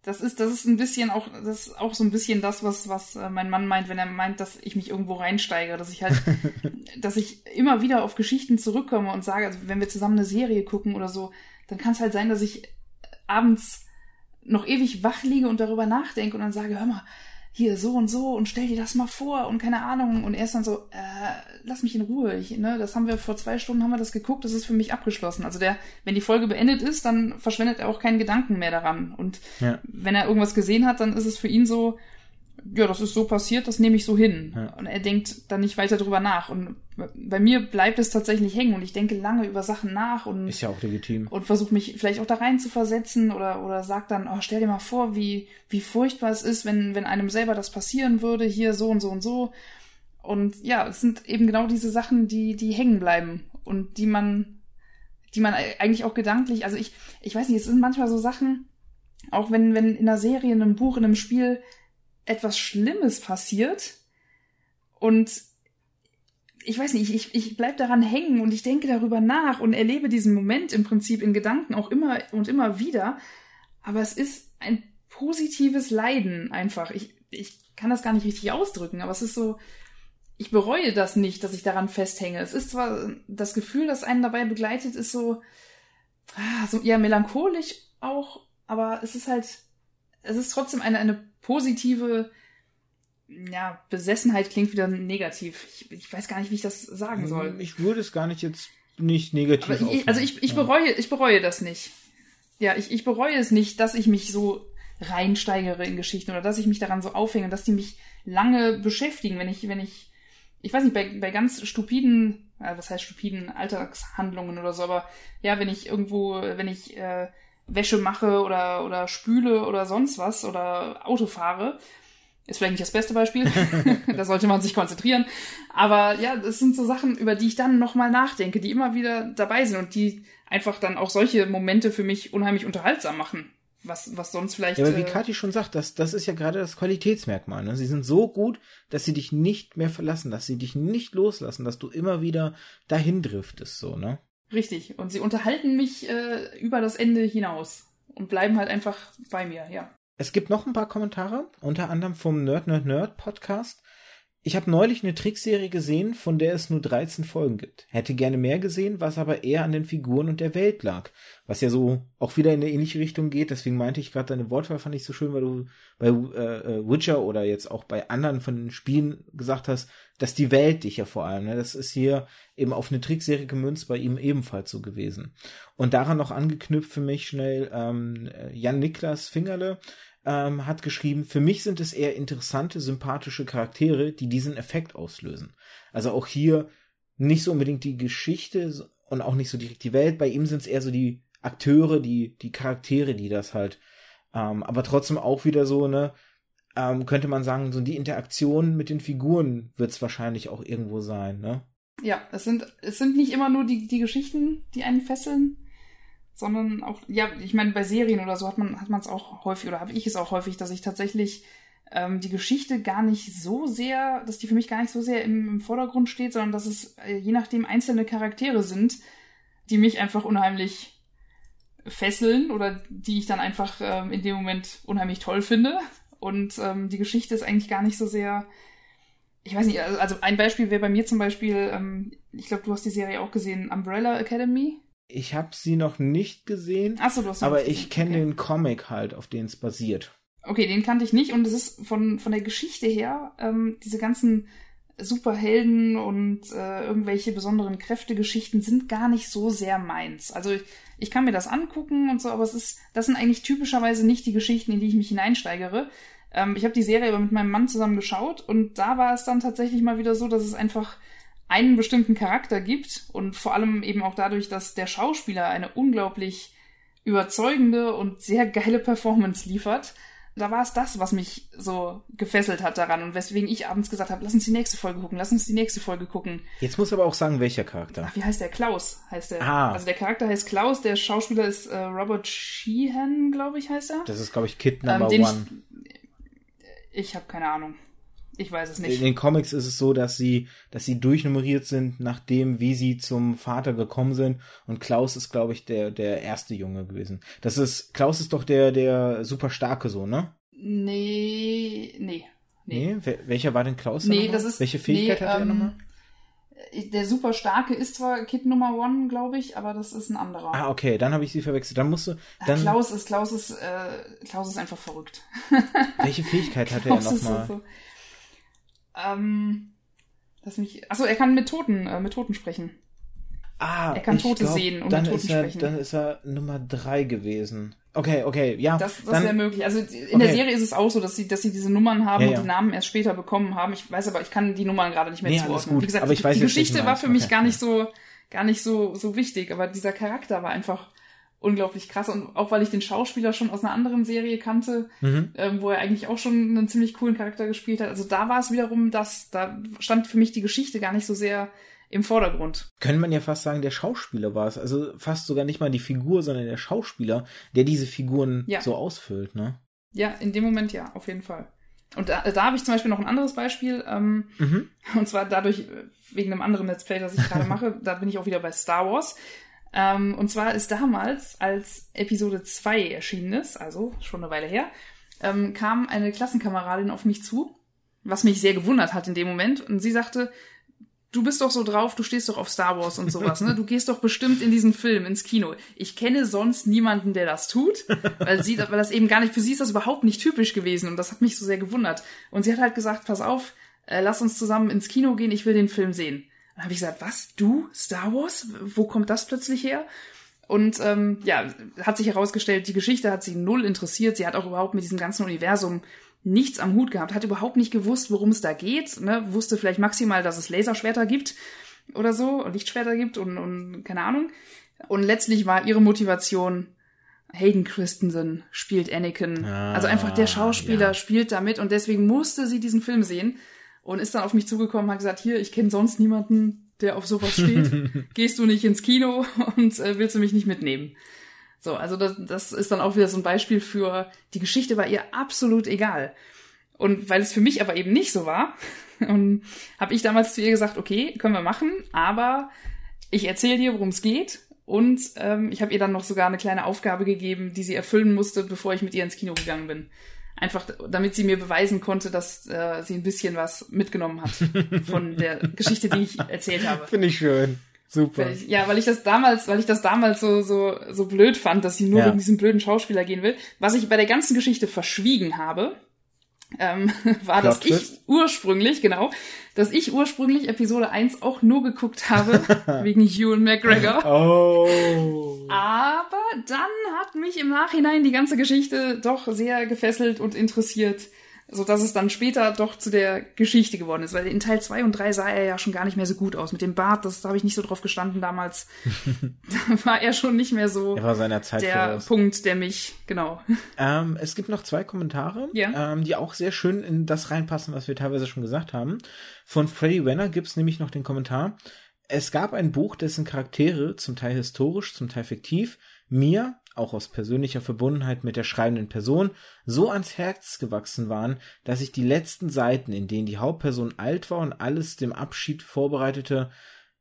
Speaker 2: Das ist, das ist ein bisschen auch, das ist auch so ein bisschen das, was, was äh, mein Mann meint, wenn er meint, dass ich mich irgendwo reinsteige, dass ich halt, dass ich immer wieder auf Geschichten zurückkomme und sage, also wenn wir zusammen eine Serie gucken oder so, dann kann es halt sein, dass ich abends noch ewig wach liege und darüber nachdenke und dann sage, hör mal, hier so und so und stell dir das mal vor und keine Ahnung und er ist dann so, äh, lass mich in Ruhe, ich, ne, das haben wir vor zwei Stunden haben wir das geguckt, das ist für mich abgeschlossen. Also der, wenn die Folge beendet ist, dann verschwendet er auch keinen Gedanken mehr daran und ja. wenn er irgendwas gesehen hat, dann ist es für ihn so, ja, das ist so passiert, das nehme ich so hin. Ja. Und er denkt dann nicht weiter drüber nach. Und bei mir bleibt es tatsächlich hängen und ich denke lange über Sachen nach und.
Speaker 1: Ist ja auch legitim.
Speaker 2: Und versuche mich vielleicht auch da rein zu versetzen oder, oder sag dann, oh, stell dir mal vor, wie, wie furchtbar es ist, wenn, wenn einem selber das passieren würde, hier so und so und so. Und ja, es sind eben genau diese Sachen, die, die hängen bleiben und die man, die man eigentlich auch gedanklich, also ich, ich weiß nicht, es sind manchmal so Sachen, auch wenn, wenn in einer Serie, in einem Buch, in einem Spiel etwas Schlimmes passiert und ich weiß nicht, ich, ich bleib daran hängen und ich denke darüber nach und erlebe diesen Moment im Prinzip in Gedanken auch immer und immer wieder. Aber es ist ein positives Leiden einfach. Ich, ich kann das gar nicht richtig ausdrücken, aber es ist so, ich bereue das nicht, dass ich daran festhänge. Es ist zwar das Gefühl, das einen dabei begleitet, ist so, ah, so eher melancholisch auch, aber es ist halt, es ist trotzdem eine, eine positive ja, Besessenheit klingt wieder negativ. Ich, ich, weiß gar nicht, wie ich das sagen hm, soll.
Speaker 1: Ich würde es gar nicht jetzt nicht negativ
Speaker 2: ich, Also ich, ich ja. bereue, ich bereue das nicht. Ja, ich, ich bereue es nicht, dass ich mich so reinsteigere in Geschichten oder dass ich mich daran so aufhänge, dass die mich lange beschäftigen, wenn ich, wenn ich, ich weiß nicht, bei, bei ganz stupiden, äh, was heißt stupiden Alltagshandlungen oder so, aber ja, wenn ich irgendwo, wenn ich äh, Wäsche mache oder, oder spüle oder sonst was oder Auto fahre. Ist vielleicht nicht das beste Beispiel. da sollte man sich konzentrieren. Aber ja, das sind so Sachen, über die ich dann nochmal nachdenke, die immer wieder dabei sind und die einfach dann auch solche Momente für mich unheimlich unterhaltsam machen. Was, was sonst vielleicht.
Speaker 1: Ja, aber wie äh, Kathi schon sagt, das, das ist ja gerade das Qualitätsmerkmal. Ne? Sie sind so gut, dass sie dich nicht mehr verlassen, dass sie dich nicht loslassen, dass du immer wieder dahin driftest, so, ne?
Speaker 2: Richtig. Und sie unterhalten mich äh, über das Ende hinaus und bleiben halt einfach bei mir, ja.
Speaker 1: Es gibt noch ein paar Kommentare, unter anderem vom Nerd Nerd Nerd Podcast. Ich habe neulich eine Trickserie gesehen, von der es nur 13 Folgen gibt. Hätte gerne mehr gesehen, was aber eher an den Figuren und der Welt lag. Was ja so auch wieder in eine ähnliche Richtung geht. Deswegen meinte ich gerade, deine Wortwahl fand ich so schön, weil du bei äh, äh, Witcher oder jetzt auch bei anderen von den Spielen gesagt hast, dass die Welt dich ja vor allem, ne, das ist hier eben auf eine Trickserie gemünzt, bei ihm ebenfalls so gewesen. Und daran noch angeknüpft für mich schnell ähm, Jan Niklas Fingerle, ähm, hat geschrieben, für mich sind es eher interessante, sympathische Charaktere, die diesen Effekt auslösen. Also auch hier nicht so unbedingt die Geschichte und auch nicht so direkt die Welt. Bei ihm sind es eher so die Akteure, die, die Charaktere, die das halt, ähm, aber trotzdem auch wieder so, ne, ähm, könnte man sagen, so die Interaktion mit den Figuren wird es wahrscheinlich auch irgendwo sein, ne?
Speaker 2: Ja, es sind, es sind nicht immer nur die, die Geschichten, die einen fesseln, sondern auch, ja, ich meine, bei Serien oder so hat man hat es auch häufig, oder habe ich es auch häufig, dass ich tatsächlich ähm, die Geschichte gar nicht so sehr, dass die für mich gar nicht so sehr im, im Vordergrund steht, sondern dass es äh, je nachdem einzelne Charaktere sind, die mich einfach unheimlich fesseln oder die ich dann einfach ähm, in dem Moment unheimlich toll finde. Und ähm, die Geschichte ist eigentlich gar nicht so sehr. Ich weiß nicht, also ein Beispiel wäre bei mir zum Beispiel, ähm, ich glaube, du hast die Serie auch gesehen, Umbrella Academy.
Speaker 1: Ich habe sie noch nicht gesehen.
Speaker 2: Achso, du hast
Speaker 1: sie Aber ich kenne okay. den Comic halt, auf den es basiert.
Speaker 2: Okay, den kannte ich nicht und es ist von, von der Geschichte her, ähm, diese ganzen Superhelden und äh, irgendwelche besonderen Kräftegeschichten sind gar nicht so sehr meins. Also ich, ich kann mir das angucken und so, aber es ist, das sind eigentlich typischerweise nicht die Geschichten, in die ich mich hineinsteigere. Ähm, ich habe die Serie aber mit meinem Mann zusammen geschaut und da war es dann tatsächlich mal wieder so, dass es einfach einen bestimmten Charakter gibt und vor allem eben auch dadurch, dass der Schauspieler eine unglaublich überzeugende und sehr geile Performance liefert. Da war es das, was mich so gefesselt hat daran und weswegen ich abends gesagt habe, lass uns die nächste Folge gucken, lass uns die nächste Folge gucken.
Speaker 1: Jetzt muss aber auch sagen, welcher Charakter.
Speaker 2: Ach, wie heißt der? Klaus heißt der.
Speaker 1: Ah.
Speaker 2: Also der Charakter heißt Klaus, der Schauspieler ist äh, Robert Sheehan, glaube ich, heißt er.
Speaker 1: Das ist, glaube ich, Kid
Speaker 2: Ähm,
Speaker 1: Number
Speaker 2: den
Speaker 1: One.
Speaker 2: Ich, ich habe keine Ahnung. Ich weiß es
Speaker 1: In
Speaker 2: nicht.
Speaker 1: den Comics ist es so, dass sie, dass sie durchnummeriert sind, nachdem, wie sie zum Vater gekommen sind. Und Klaus ist, glaube ich, der, der erste Junge gewesen. Das ist, Klaus ist doch der, der super starke so, ne?
Speaker 2: Nee, nee. Nee.
Speaker 1: Nee? Wel- welcher war denn Klaus?
Speaker 2: Nee, das ist.
Speaker 1: Welche Fähigkeit
Speaker 2: nee,
Speaker 1: hat er
Speaker 2: ähm,
Speaker 1: nochmal?
Speaker 2: Der super starke ist zwar Kid Nummer One, glaube ich, aber das ist ein anderer.
Speaker 1: Ah, okay, dann habe ich sie verwechselt. Dann musst du,
Speaker 2: Ach,
Speaker 1: dann,
Speaker 2: Klaus ist, Klaus ist, äh, Klaus ist einfach verrückt.
Speaker 1: welche Fähigkeit hatte er nochmal?
Speaker 2: so. Ähm, lass mich. Achso, er kann mit Toten, äh, mit Toten sprechen.
Speaker 1: Ah,
Speaker 2: Er kann Tote
Speaker 1: glaub,
Speaker 2: sehen und
Speaker 1: dann
Speaker 2: mit Toten
Speaker 1: ist er,
Speaker 2: sprechen.
Speaker 1: Dann ist er Nummer drei gewesen. Okay, okay, ja.
Speaker 2: Das, das
Speaker 1: dann,
Speaker 2: wäre möglich. Also in der
Speaker 1: Okay.
Speaker 2: Serie ist es auch so, dass sie, dass sie diese Nummern haben
Speaker 1: Ja,
Speaker 2: und
Speaker 1: ja.
Speaker 2: die Namen erst später bekommen haben. Ich weiß aber, ich kann die Nummern gerade nicht mehr
Speaker 1: Nee,
Speaker 2: zuordnen. Wie gesagt,
Speaker 1: Aber ich weiß
Speaker 2: die
Speaker 1: jetzt,
Speaker 2: Geschichte war für mich
Speaker 1: Okay.
Speaker 2: gar nicht so, gar nicht so, so wichtig, aber dieser Charakter war einfach unglaublich krass und auch weil ich den Schauspieler schon aus einer anderen Serie kannte,
Speaker 1: Mhm.
Speaker 2: ähm, wo er eigentlich auch schon einen ziemlich coolen Charakter gespielt hat. Also da war es wiederum das, da stand für mich die Geschichte gar nicht so sehr im Vordergrund.
Speaker 1: Könnte man ja fast sagen, der Schauspieler war es. Also fast sogar nicht mal die Figur, sondern der Schauspieler, der diese Figuren
Speaker 2: Ja.
Speaker 1: so ausfüllt, ne?
Speaker 2: Ja, in dem Moment ja, auf jeden Fall. Und da, da habe ich zum Beispiel noch ein anderes Beispiel, ähm,
Speaker 1: Mhm.
Speaker 2: und zwar dadurch, äh, wegen einem anderen Let's Play, das ich gerade mache, da bin ich auch wieder bei Star Wars. Ähm, und zwar ist damals, als Episode 2 erschienen ist, also schon eine Weile her, ähm, kam eine Klassenkameradin auf mich zu, was mich sehr gewundert hat in dem Moment. Und sie sagte, du bist doch so drauf, du stehst doch auf Star Wars und sowas, ne? Du gehst doch bestimmt in diesen Film, ins Kino. Ich kenne sonst niemanden, der das tut, weil sie, weil das eben gar nicht, für sie ist das überhaupt nicht typisch gewesen und das hat mich so sehr gewundert. Und sie hat halt gesagt, pass auf, äh, lass uns zusammen ins Kino gehen, ich will den Film sehen. Dann habe ich gesagt, was, du, Star Wars? Wo kommt das plötzlich her? Und ähm, ja, hat sich herausgestellt, die Geschichte hat sie null interessiert. Sie hat auch überhaupt mit diesem ganzen Universum nichts am Hut gehabt, hat überhaupt nicht gewusst, worum es da geht. Ne? Wusste vielleicht maximal, dass es Laserschwerter gibt oder so, Lichtschwerter gibt und, und keine Ahnung. Und letztlich war ihre Motivation, Hayden Christensen spielt Anakin.
Speaker 1: Ah,
Speaker 2: also einfach der Schauspieler
Speaker 1: ja.
Speaker 2: spielt damit und deswegen musste sie diesen Film sehen und ist dann auf mich zugekommen, hat gesagt, hier, ich kenne sonst niemanden, der auf sowas steht. Gehst du nicht ins Kino und äh, willst du mich nicht mitnehmen? So, also das, das ist dann auch wieder so ein Beispiel für, die Geschichte war ihr absolut egal. Und weil es für mich aber eben nicht so war, habe ich damals zu ihr gesagt, okay, können wir machen, aber ich erzähle dir, worum es geht. Und ähm, ich habe ihr dann noch sogar eine kleine Aufgabe gegeben, die sie erfüllen musste, bevor ich mit ihr ins Kino gegangen bin. Einfach, damit sie mir beweisen konnte, dass äh, sie ein bisschen was mitgenommen hat von der Geschichte, die ich erzählt habe.
Speaker 1: Finde ich schön. Super.
Speaker 2: Ich, ja, weil ich das damals, weil ich das damals so, so, so blöd fand, dass sie nur
Speaker 1: Ja.
Speaker 2: wegen diesem blöden Schauspieler gehen will. Was ich bei der ganzen Geschichte verschwiegen habe, ähm, war, dass
Speaker 1: Plot
Speaker 2: ich
Speaker 1: Twist.
Speaker 2: ursprünglich, genau, dass ich ursprünglich Episode 1 auch nur geguckt habe, wegen Ewan McGregor.
Speaker 1: Oh.
Speaker 2: Aber dann hat mich im Nachhinein die ganze Geschichte doch sehr gefesselt und interessiert, so dass es dann später doch zu der Geschichte geworden ist, weil in Teil 2 und 3 sah er ja schon gar nicht mehr so gut aus. Mit dem Bart, das da habe ich nicht so drauf gestanden damals. da war er schon nicht mehr so
Speaker 1: Er war seiner Zeit
Speaker 2: der. Punkt, der mich, genau.
Speaker 1: Ähm, es gibt noch zwei Kommentare,
Speaker 2: Ja.
Speaker 1: ähm, die auch sehr schön in das reinpassen, was wir teilweise schon gesagt haben. Von Freddy Wenner gibt's nämlich noch den Kommentar. Es gab ein Buch, dessen Charaktere, zum Teil historisch, zum Teil fiktiv, mir, auch aus persönlicher Verbundenheit mit der schreibenden Person, so ans Herz gewachsen waren, dass ich die letzten Seiten, in denen die Hauptperson alt war und alles dem Abschied vorbereitete,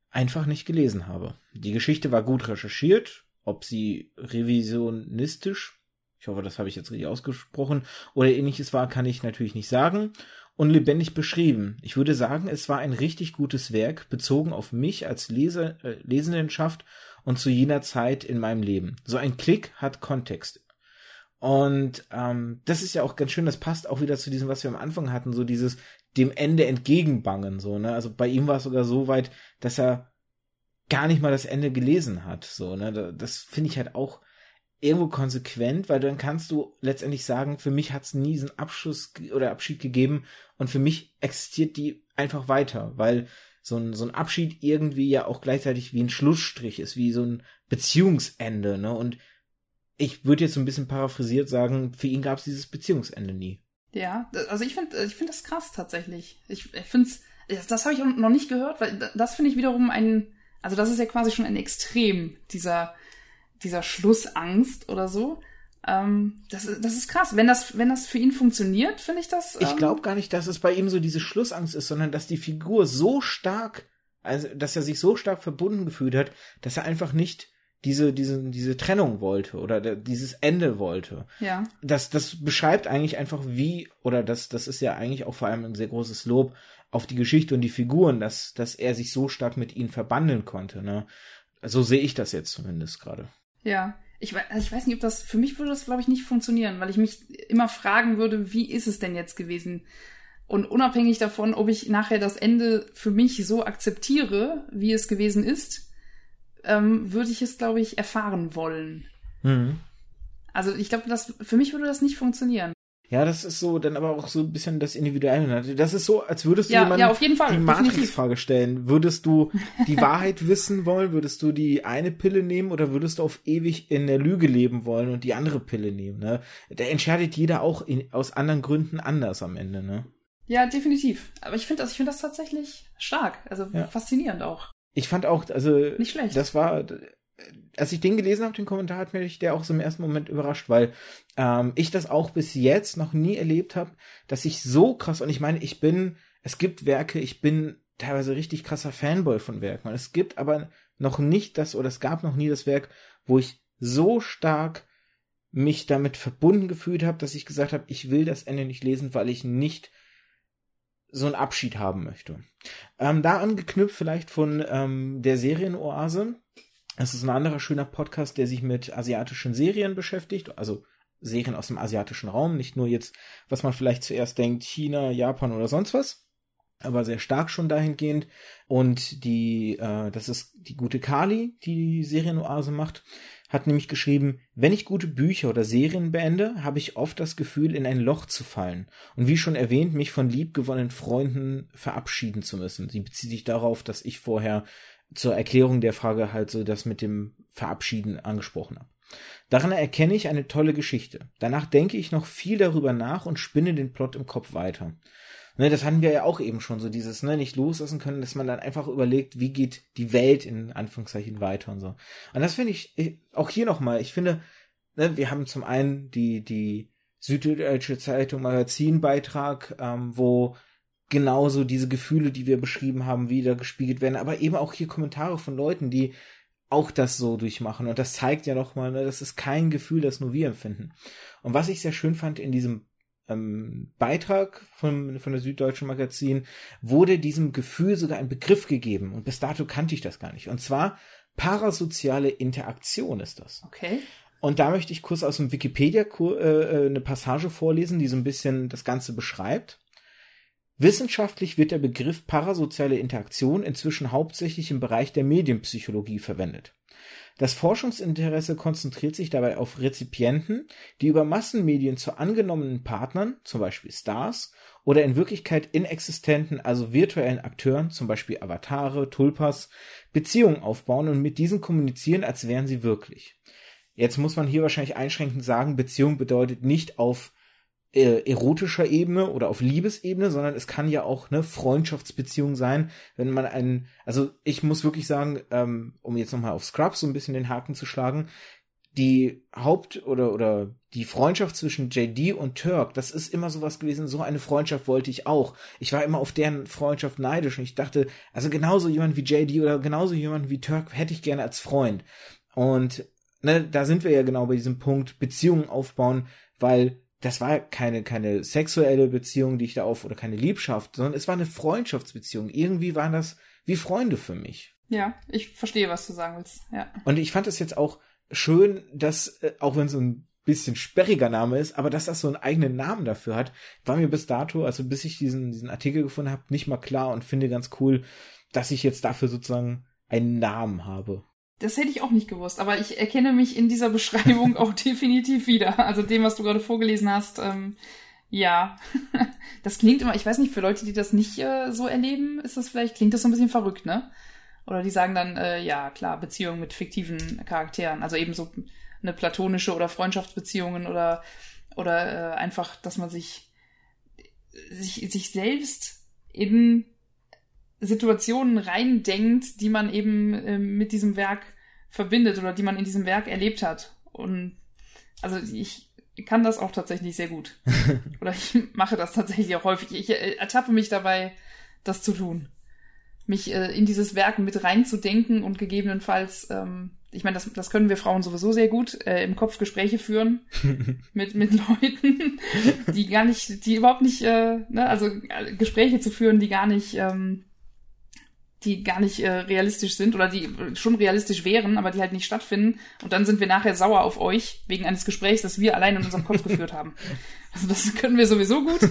Speaker 1: einfach nicht gelesen habe. Die Geschichte war gut recherchiert, ob sie revisionistisch, ich hoffe, das habe ich jetzt richtig ausgesprochen, oder ähnliches war, kann ich natürlich nicht sagen, und lebendig beschrieben. Ich würde sagen, es war ein richtig gutes Werk, bezogen auf mich als Leser, äh, Lesendenschaft und zu jener Zeit in meinem Leben. So ein Klick hat Kontext. Und ähm, das ist ja auch ganz schön, das passt auch wieder zu diesem, was wir am Anfang hatten, so dieses dem Ende entgegenbangen, so, ne? Also bei ihm war es sogar so weit, dass er gar nicht mal das Ende gelesen hat, so, ne? Da- Das finde ich halt auch irgendwo konsequent, weil dann kannst du letztendlich sagen, für mich hat es nie diesen Abschluss oder Abschied gegeben und für mich existiert die einfach weiter, weil so ein, so ein Abschied irgendwie ja auch gleichzeitig wie ein Schlussstrich ist, wie so ein Beziehungsende, ne? Und ich würde jetzt so ein bisschen paraphrasiert sagen, für ihn gab es dieses Beziehungsende nie.
Speaker 2: Ja, also ich finde ich finde das krass tatsächlich. Ich, ich finde es, das habe ich noch nicht gehört, weil das finde ich wiederum ein, also das ist ja quasi schon ein Extrem dieser, dieser Schlussangst oder so. Ähm, das, das ist krass. Wenn das, wenn das für ihn funktioniert, finde ich das.
Speaker 1: Ähm, ich glaube gar nicht, dass es bei ihm so diese Schlussangst ist, sondern dass die Figur so stark, also dass er sich so stark verbunden gefühlt hat, dass er einfach nicht diese, diese, diese Trennung wollte oder der, dieses Ende wollte.
Speaker 2: Ja.
Speaker 1: Das, das beschreibt eigentlich einfach wie, oder das, das ist ja eigentlich auch vor allem ein sehr großes Lob auf die Geschichte und die Figuren, dass, dass er sich so stark mit ihnen verbandeln konnte. Ne? So sehe ich das jetzt zumindest gerade.
Speaker 2: Ja. Ich weiß, also ich weiß nicht, ob das, für mich würde das, glaube ich, nicht funktionieren, weil ich mich immer fragen würde, wie ist es denn jetzt gewesen? Und unabhängig davon, ob ich nachher das Ende für mich so akzeptiere, wie es gewesen ist, ähm, würde ich es, glaube ich, erfahren wollen.
Speaker 1: Mhm.
Speaker 2: Also ich glaube, das für mich würde das nicht funktionieren.
Speaker 1: Ja, das ist so, dann aber auch so ein bisschen das Individuelle. Ne? Das ist so, als würdest du
Speaker 2: ja,
Speaker 1: jemandem
Speaker 2: ja,
Speaker 1: die Matrix-Frage stellen. Würdest du die Wahrheit wissen wollen? Würdest du die eine Pille nehmen oder würdest du auf ewig in der Lüge leben wollen und die andere Pille nehmen? Ne? Da entscheidet jeder auch in, aus anderen Gründen anders am Ende. Ne?
Speaker 2: Ja, definitiv. Aber ich finde das, ich finde das tatsächlich stark. Also ja. faszinierend auch.
Speaker 1: Ich fand auch, also
Speaker 2: nicht schlecht.
Speaker 1: Das war als ich den gelesen habe, den Kommentar, hat mich der auch so im ersten Moment überrascht, weil ähm, ich das auch bis jetzt noch nie erlebt habe, dass ich so krass, und ich meine, ich bin, es gibt Werke, ich bin teilweise richtig krasser Fanboy von Werken. Und es gibt aber noch nicht das, oder es gab noch nie das Werk, wo ich so stark mich damit verbunden gefühlt habe, dass ich gesagt habe, ich will das Ende nicht lesen, weil ich nicht so einen Abschied haben möchte. Ähm, da angeknüpft vielleicht von ähm, der Serienoase, es ist ein anderer schöner Podcast, der sich mit asiatischen Serien beschäftigt, also Serien aus dem asiatischen Raum, nicht nur jetzt, was man vielleicht zuerst denkt, China, Japan oder sonst was, aber sehr stark schon dahingehend. Und die, äh, das ist die gute Kali, die die Serienoase macht, hat nämlich geschrieben, wenn ich gute Bücher oder Serien beende, habe ich oft das Gefühl, in ein Loch zu fallen und wie schon erwähnt, mich von liebgewonnenen Freunden verabschieden zu müssen. Sie bezieht sich darauf, dass ich vorher zur Erklärung der Frage halt so das mit dem Verabschieden angesprochen habe. Daran erkenne ich eine tolle Geschichte. Danach denke ich noch viel darüber nach und spinne den Plot im Kopf weiter. Ne, das hatten wir ja auch eben schon, so dieses, ne, nicht loslassen können, dass man dann einfach überlegt, wie geht die Welt in Anführungszeichen weiter und so. Und das finde ich, ich, auch hier nochmal, ich finde, ne, wir haben zum einen die, die Süddeutsche Zeitung Magazinbeitrag, ähm, wo genauso diese Gefühle, die wir beschrieben haben, wieder gespiegelt werden, aber eben auch hier Kommentare von Leuten, die auch das so durchmachen. Und das zeigt ja nochmal, ne, das ist kein Gefühl, das nur wir empfinden. Und was ich sehr schön fand in diesem ähm, Beitrag von, von der Süddeutschen Magazin, wurde diesem Gefühl sogar ein Begriff gegeben. Und bis dato kannte ich das gar nicht. Und zwar parasoziale Interaktion ist das.
Speaker 2: Okay.
Speaker 1: Und da möchte ich kurz aus dem Wikipedia äh, äh, eine Passage vorlesen, die so ein bisschen das Ganze beschreibt. Wissenschaftlich wird der Begriff parasoziale Interaktion inzwischen hauptsächlich im Bereich der Medienpsychologie verwendet. Das Forschungsinteresse konzentriert sich dabei auf Rezipienten, die über Massenmedien zu angenommenen Partnern, zum Beispiel Stars, oder in Wirklichkeit inexistenten, also virtuellen Akteuren, zum Beispiel Avatare, Tulpas, Beziehungen aufbauen und mit diesen kommunizieren, als wären sie wirklich. Jetzt muss man hier wahrscheinlich einschränkend sagen, Beziehung bedeutet nicht auf äh, erotischer Ebene oder auf Liebesebene, sondern es kann ja auch eine Freundschaftsbeziehung sein, wenn man einen, also ich muss wirklich sagen, ähm, um jetzt nochmal auf Scrubs so ein bisschen den Haken zu schlagen, die Haupt- oder, oder die Freundschaft zwischen JD und Turk, das ist immer sowas gewesen, so eine Freundschaft wollte ich auch. Ich war immer auf deren Freundschaft neidisch und ich dachte, also genauso jemand wie JD oder genauso jemand wie Turk hätte ich gerne als Freund. Und ne, da sind wir ja genau bei diesem Punkt, Beziehungen aufbauen, weil das war keine, keine sexuelle Beziehung, die ich da auf, oder keine Liebschaft, sondern es war eine Freundschaftsbeziehung. Irgendwie waren das wie Freunde für mich.
Speaker 2: Ja, ich verstehe, was du sagen willst, ja.
Speaker 1: Und ich fand es jetzt auch schön, dass, äh, auch wenn es so ein bisschen sperriger Name ist, aber dass das so einen eigenen Namen dafür hat, war mir bis dato, also bis ich diesen, diesen Artikel gefunden habe, nicht mal klar und finde ganz cool, dass ich jetzt dafür sozusagen einen Namen habe.
Speaker 2: Das hätte ich auch nicht gewusst, aber ich erkenne mich in dieser Beschreibung auch definitiv wieder. Also dem, was du gerade vorgelesen hast, ähm, ja. das klingt immer, ich weiß nicht, für Leute, die das nicht äh, so erleben, ist das vielleicht, klingt das so ein bisschen verrückt, ne? Oder die sagen dann, äh, ja, klar, Beziehungen mit fiktiven Charakteren, also eben so eine platonische oder Freundschaftsbeziehungen oder, oder äh, einfach, dass man sich, sich, sich selbst in Situationen reindenkt, die man eben äh, mit diesem Werk verbindet oder die man in diesem Werk erlebt hat. Und also ich kann das auch tatsächlich sehr gut. oder ich mache das tatsächlich auch häufig. Ich äh, ertappe mich dabei, das zu tun. Mich äh, in dieses Werk mit reinzudenken und gegebenenfalls, ähm, ich meine, das, das können wir Frauen sowieso sehr gut, äh, im Kopf Gespräche führen mit, mit Leuten, die gar nicht, die überhaupt nicht, äh, ne, also äh, Gespräche zu führen, die gar nicht ähm, die gar nicht äh, realistisch sind oder die schon realistisch wären, aber die halt nicht stattfinden. Und dann sind wir nachher sauer auf euch wegen eines Gesprächs, das wir allein in unserem Kopf geführt haben. Also das können wir sowieso gut.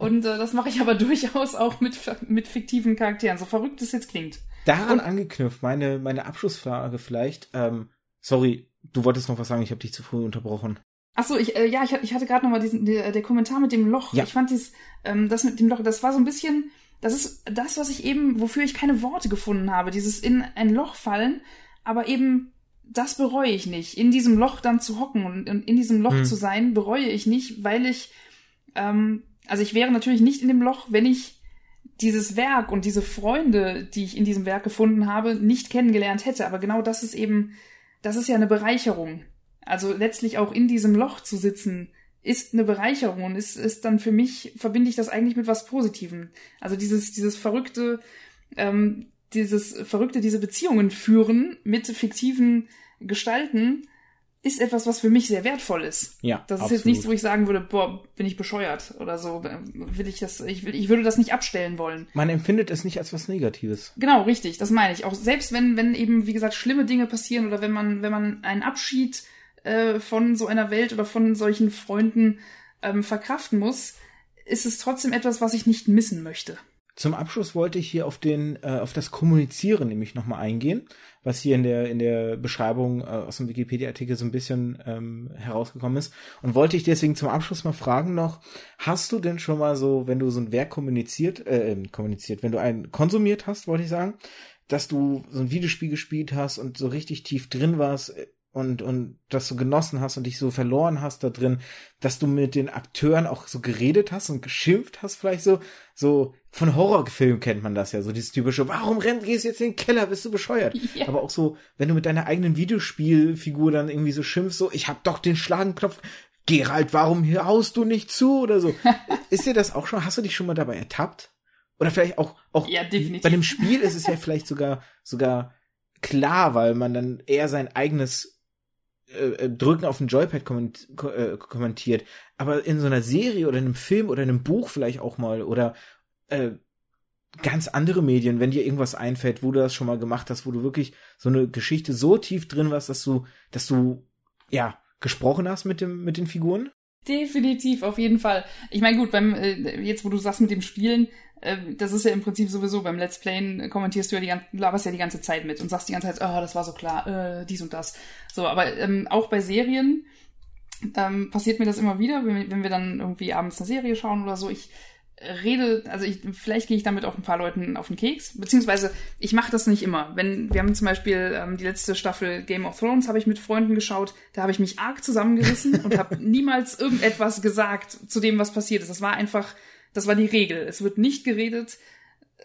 Speaker 2: Und äh, das mache ich aber durchaus auch mit, mit fiktiven Charakteren, so verrückt es jetzt klingt.
Speaker 1: Daran Und, angeknüpft, meine, meine Abschlussfrage vielleicht. Ähm, sorry, du wolltest noch was sagen, ich habe dich zu früh unterbrochen.
Speaker 2: Ach so, ich, äh, ja, ich, ich hatte gerade noch mal diesen, der, der Kommentar mit dem Loch. Ja. Ich fand dies, ähm, das mit dem Loch, das war so ein bisschen das ist das, was ich eben, wofür ich keine Worte gefunden habe, dieses in ein Loch fallen, aber eben das bereue ich nicht. In diesem Loch dann zu hocken und, in diesem Loch mhm. zu sein, bereue ich nicht, weil ich, ähm, also ich wäre natürlich nicht in dem Loch, wenn ich dieses Werk und diese Freunde, die ich in diesem Werk gefunden habe, nicht kennengelernt hätte. Aber genau das ist eben, das ist ja eine Bereicherung. Also letztlich auch in diesem Loch zu sitzen, ist eine Bereicherung und ist, ist dann für mich, verbinde ich das eigentlich mit was Positivem. Also dieses, dieses verrückte, ähm, dieses verrückte, diese Beziehungen führen mit fiktiven Gestalten, ist etwas, was für mich sehr wertvoll ist.
Speaker 1: Ja.
Speaker 2: Das ist absolut. jetzt nichts, wo ich sagen würde, boah, bin ich bescheuert oder so. Will ich das, ich will, ich würde das nicht abstellen wollen.
Speaker 1: Man empfindet es nicht als was Negatives.
Speaker 2: Genau, richtig, das meine ich. Auch selbst wenn, wenn eben, wie gesagt, schlimme Dinge passieren oder wenn man, wenn man einen Abschied äh, von so einer Welt oder von solchen Freunden ähm, verkraften muss, ist es trotzdem etwas, was ich nicht missen möchte.
Speaker 1: Zum Abschluss wollte ich hier auf den äh, auf das Kommunizieren nämlich nochmal eingehen, was hier in der in der Beschreibung äh, aus dem Wikipedia-Artikel so ein bisschen ähm, herausgekommen ist und wollte ich deswegen zum Abschluss mal fragen noch: Hast du denn schon mal so, wenn du so ein Werk kommuniziert äh, ähm, kommuniziert, wenn du einen konsumiert hast, wollte ich sagen, dass du so ein Videospiel gespielt hast und so richtig tief drin warst äh, und, und das du genossen hast und dich so verloren hast da drin, dass du mit den Akteuren auch so geredet hast und geschimpft hast, vielleicht so, so von Horrorfilmen kennt man das ja, so dieses typische, warum rennt, gehst du jetzt in den Keller, bist du bescheuert? Ja. Aber auch so, wenn du mit deiner eigenen Videospielfigur dann irgendwie so schimpfst, so, ich hab doch den Schlagenknopf, Gerald, warum haust du nicht zu oder so. ist dir das auch schon, hast du dich schon mal dabei ertappt? Oder vielleicht auch, auch
Speaker 2: ja, definitiv.
Speaker 1: bei dem Spiel ist es ja vielleicht sogar, sogar klar, weil man dann eher sein eigenes äh, äh, Drücken auf den Joypad äh, kommentiert, aber in so einer Serie oder in einem Film oder in einem Buch vielleicht auch mal oder äh, ganz andere Medien, wenn dir irgendwas einfällt, wo du das schon mal gemacht hast, wo du wirklich so eine Geschichte so tief drin warst, dass du, dass du ja gesprochen hast mit dem mit den Figuren?
Speaker 2: Definitiv, auf jeden Fall. Ich meine, gut, beim äh, jetzt, wo du sagst mit dem Spielen, das ist ja im Prinzip sowieso beim Let's Playen kommentierst du ja die ganze, laberst ja die ganze Zeit mit und sagst die ganze Zeit, oh, das war so klar, äh, dies und das. So, aber ähm, auch bei Serien ähm, passiert mir das immer wieder, wenn, wenn wir dann irgendwie abends eine Serie schauen oder so. Ich rede, also ich, vielleicht gehe ich damit auch ein paar Leuten auf den Keks, beziehungsweise ich mache das nicht immer. Wenn wir haben zum Beispiel ähm, die letzte Staffel Game of Thrones habe ich mit Freunden geschaut, da habe ich mich arg zusammengerissen und habe niemals irgendetwas gesagt zu dem, was passiert ist. Das war einfach, das war die Regel. Es wird nicht geredet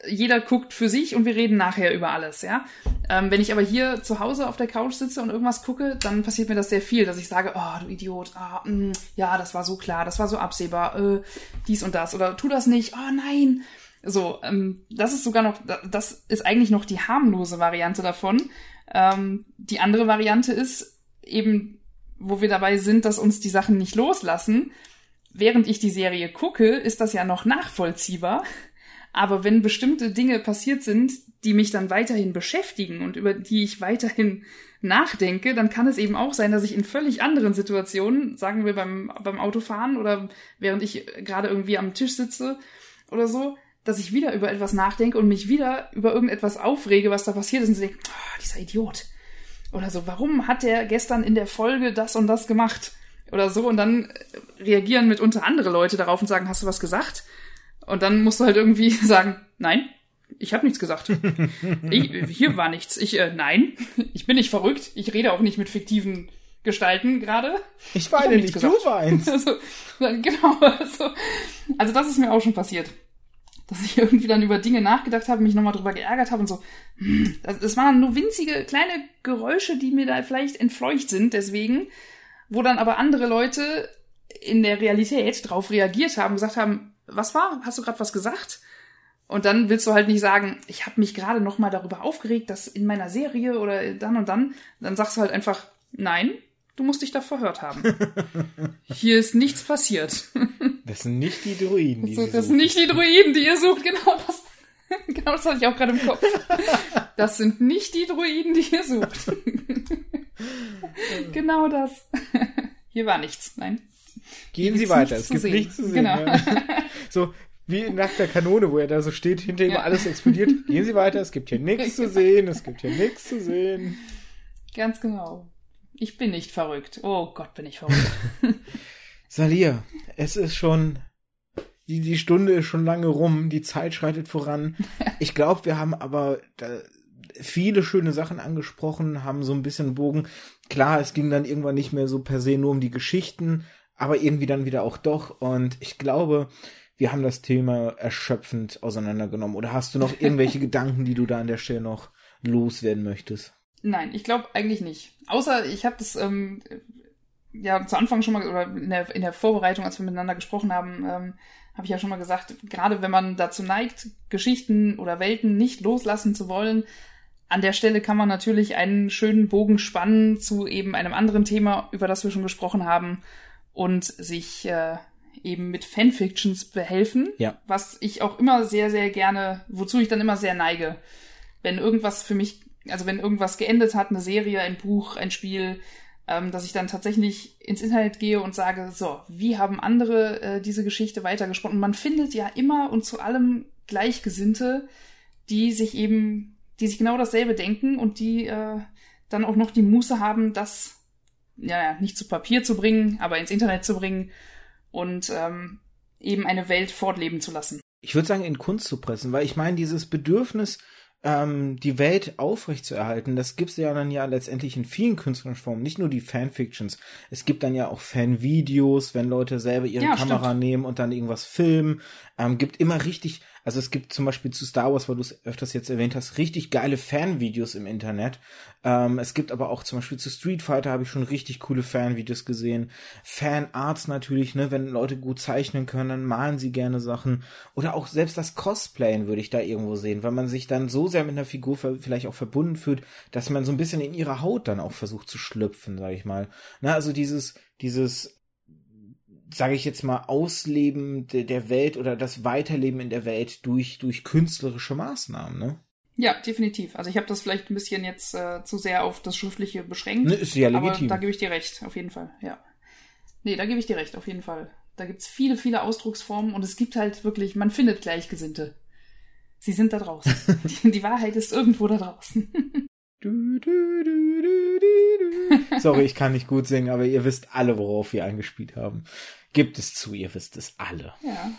Speaker 2: jeder guckt für sich und wir reden nachher über alles, ja. Ähm, wenn ich aber hier zu Hause auf der Couch sitze und irgendwas gucke, dann passiert mir das sehr viel, dass ich sage, oh, du Idiot, ah, mh, mm, ja, das war so klar, das war so absehbar, äh, dies und das oder tu das nicht, oh nein. So, ähm, das ist sogar noch, das ist eigentlich noch die harmlose Variante davon. Ähm, die andere Variante ist eben, wo wir dabei sind, dass uns die Sachen nicht loslassen. Während ich die Serie gucke, ist das ja noch nachvollziehbar aber wenn bestimmte Dinge passiert sind, die mich dann weiterhin beschäftigen und über die ich weiterhin nachdenke, dann kann es eben auch sein, dass ich in völlig anderen Situationen, sagen wir beim, beim Autofahren oder während ich gerade irgendwie am Tisch sitze oder so, dass ich wieder über etwas nachdenke und mich wieder über irgendetwas aufrege, was da passiert ist und denke, oh, dieser Idiot. Oder so, warum hat der gestern in der Folge das und das gemacht? Oder so. Und dann reagieren mitunter andere Leute darauf und sagen, hast du was gesagt? Und dann musst du halt irgendwie sagen, nein, ich habe nichts gesagt. ich, hier war nichts. Ich, äh, nein, ich bin nicht verrückt. Ich rede auch nicht mit fiktiven Gestalten gerade.
Speaker 1: Ich weine nicht, gesagt. du weinst.
Speaker 2: Also, genau. Also, also das ist mir auch schon passiert. Dass ich irgendwie dann über Dinge nachgedacht habe, mich nochmal drüber geärgert habe und so. Das waren nur winzige kleine Geräusche, die mir da vielleicht entfleucht sind, deswegen, wo dann aber andere Leute in der Realität drauf reagiert haben, gesagt haben, was war? Hast du gerade was gesagt? Und dann willst du halt nicht sagen, ich habe mich gerade noch mal darüber aufgeregt, dass in meiner Serie oder dann und dann. Dann sagst du halt einfach, nein, du musst dich da verhört haben. Hier ist nichts passiert.
Speaker 1: Das sind nicht die Druiden,
Speaker 2: die so, Das sind nicht die Druiden, die ihr sucht. Genau das, genau das hatte ich auch gerade im Kopf. Das sind nicht die Druiden, die ihr sucht. Genau das. Hier war nichts, nein.
Speaker 1: Gehen Sie weiter, es gibt sehen. nichts zu sehen. Genau. Ja. So, wie nach der Kanone, wo er da so steht, hinter ihm ja. alles explodiert. Gehen Sie weiter, es gibt hier nichts zu sehen, es gibt hier nichts zu sehen.
Speaker 2: Ganz genau. Ich bin nicht verrückt. Oh Gott, bin ich verrückt.
Speaker 1: Salia, es ist schon, die, die Stunde ist schon lange rum, die Zeit schreitet voran. Ich glaube, wir haben aber viele schöne Sachen angesprochen, haben so ein bisschen Bogen. Klar, es ging dann irgendwann nicht mehr so per se nur um die Geschichten, aber irgendwie dann wieder auch doch. Und ich glaube, wir haben das Thema erschöpfend auseinandergenommen. Oder hast du noch irgendwelche Gedanken, die du da an der Stelle noch loswerden möchtest?
Speaker 2: Nein, ich glaube eigentlich nicht. Außer ich habe das ähm, ja zu Anfang schon mal oder in der, in der Vorbereitung, als wir miteinander gesprochen haben, ähm, habe ich ja schon mal gesagt, gerade wenn man dazu neigt, Geschichten oder Welten nicht loslassen zu wollen, an der Stelle kann man natürlich einen schönen Bogen spannen zu eben einem anderen Thema, über das wir schon gesprochen haben, und sich äh, eben mit Fanfictions behelfen,
Speaker 1: ja.
Speaker 2: was ich auch immer sehr, sehr gerne, wozu ich dann immer sehr neige. Wenn irgendwas für mich, also wenn irgendwas geendet hat, eine Serie, ein Buch, ein Spiel, ähm, dass ich dann tatsächlich ins Internet gehe und sage, so, wie haben andere äh, diese Geschichte weitergesprochen? Und man findet ja immer und zu allem Gleichgesinnte, die sich eben, die sich genau dasselbe denken und die äh, dann auch noch die Muße haben, das ja, nicht zu Papier zu bringen, aber ins Internet zu bringen und ähm, eben eine Welt fortleben zu lassen.
Speaker 1: Ich würde sagen, in Kunst zu pressen, weil ich meine, dieses Bedürfnis, ähm, die Welt aufrechtzuerhalten, das gibt es ja dann ja letztendlich in vielen künstlerischen Formen, nicht nur die Fanfictions. Es gibt dann ja auch Fanvideos, wenn Leute selber ihre ja, Kamera stimmt. nehmen und dann irgendwas filmen. Ähm, gibt immer richtig, also es gibt zum Beispiel zu Star Wars, weil du es öfters jetzt erwähnt hast, richtig geile Fanvideos im Internet. Ähm, es gibt aber auch zum Beispiel zu Street Fighter habe ich schon richtig coole Fanvideos gesehen. Fanarts natürlich, ne, wenn Leute gut zeichnen können, dann malen sie gerne Sachen. Oder auch selbst das Cosplayen würde ich da irgendwo sehen, weil man sich dann so sehr mit einer Figur vielleicht auch verbunden fühlt, dass man so ein bisschen in ihre Haut dann auch versucht zu schlüpfen, sag ich mal. Na, also dieses, dieses sage ich jetzt mal, Ausleben de, der Welt oder das Weiterleben in der Welt durch, durch künstlerische Maßnahmen, ne?
Speaker 2: Ja, definitiv. Also ich habe das vielleicht ein bisschen jetzt äh, zu sehr auf das Schriftliche beschränkt.
Speaker 1: Ne, ist ja legitim.
Speaker 2: Aber da gebe ich dir recht, auf jeden Fall, ja. Nee, da gebe ich dir recht, auf jeden Fall. Da gibt's viele, viele Ausdrucksformen und es gibt halt wirklich, man findet Gleichgesinnte. Sie sind da draußen. die, die Wahrheit ist irgendwo da draußen. Du, du,
Speaker 1: du, Sorry, ich kann nicht gut singen, aber ihr wisst alle, worauf wir eingespielt haben. Gibt es zu, ihr wisst es alle.
Speaker 2: Ja.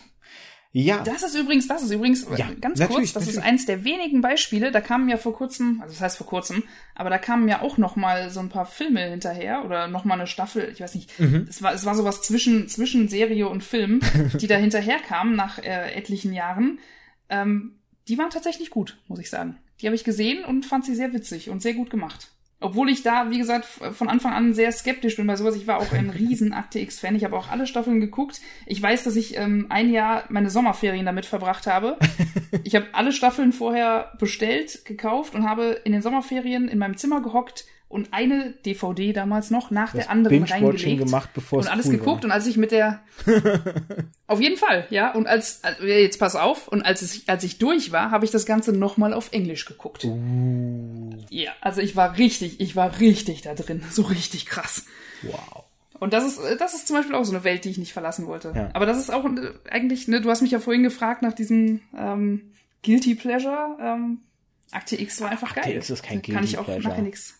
Speaker 2: Ja. Das ist übrigens, das ist übrigens, ja, ganz kurz, das natürlich. ist eins der wenigen Beispiele, da kamen ja vor kurzem, also das heißt vor kurzem, aber da kamen ja auch noch mal so ein paar Filme hinterher oder noch mal eine Staffel, ich weiß nicht, mhm. es war, es war sowas zwischen, zwischen Serie und Film, die da hinterher kamen nach äh, etlichen Jahren. Ähm, die waren tatsächlich gut, muss ich sagen. Die habe ich gesehen und fand sie sehr witzig und sehr gut gemacht. Obwohl ich da, wie gesagt, von Anfang an sehr skeptisch bin bei sowas. Ich war auch ein riesen Akte X-Fan. Ich habe auch alle Staffeln geguckt. Ich weiß, dass ich ähm, ein Jahr meine Sommerferien damit verbracht habe. Ich habe alle Staffeln vorher bestellt, gekauft und habe in den Sommerferien in meinem Zimmer gehockt und eine DVD damals noch nach das der anderen reingelegt
Speaker 1: gemacht, bevor
Speaker 2: und alles cool geguckt war. und als ich mit der auf jeden Fall ja und als, als jetzt pass auf und als ich als ich durch war habe ich das ganze noch mal auf Englisch geguckt uh. ja also ich war richtig ich war richtig da drin so richtig krass
Speaker 1: wow
Speaker 2: und das ist das ist zum Beispiel auch so eine Welt die ich nicht verlassen wollte ja. aber das ist auch eigentlich ne du hast mich ja vorhin gefragt nach diesem ähm, guilty pleasure ähm, Akte X war einfach
Speaker 1: Akte
Speaker 2: geil
Speaker 1: X ist kein
Speaker 2: Guilty Kann ich auch
Speaker 1: Pleasure.
Speaker 2: nachher nichts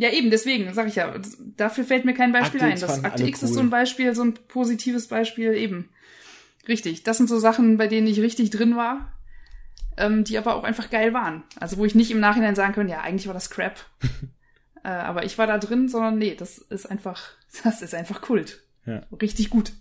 Speaker 2: Ja, eben, deswegen, sag ich ja, dafür fällt mir kein Beispiel
Speaker 1: Akte
Speaker 2: ein. Das Akte X ist
Speaker 1: cool.
Speaker 2: so ein Beispiel, so ein positives Beispiel, eben. Richtig. Das sind so Sachen, bei denen ich richtig drin war, ähm, die aber auch einfach geil waren. Also wo ich nicht im Nachhinein sagen kann, ja, eigentlich war das Crap. äh, aber ich war da drin, sondern nee, das ist einfach, das ist einfach Kult.
Speaker 1: Ja.
Speaker 2: Richtig gut.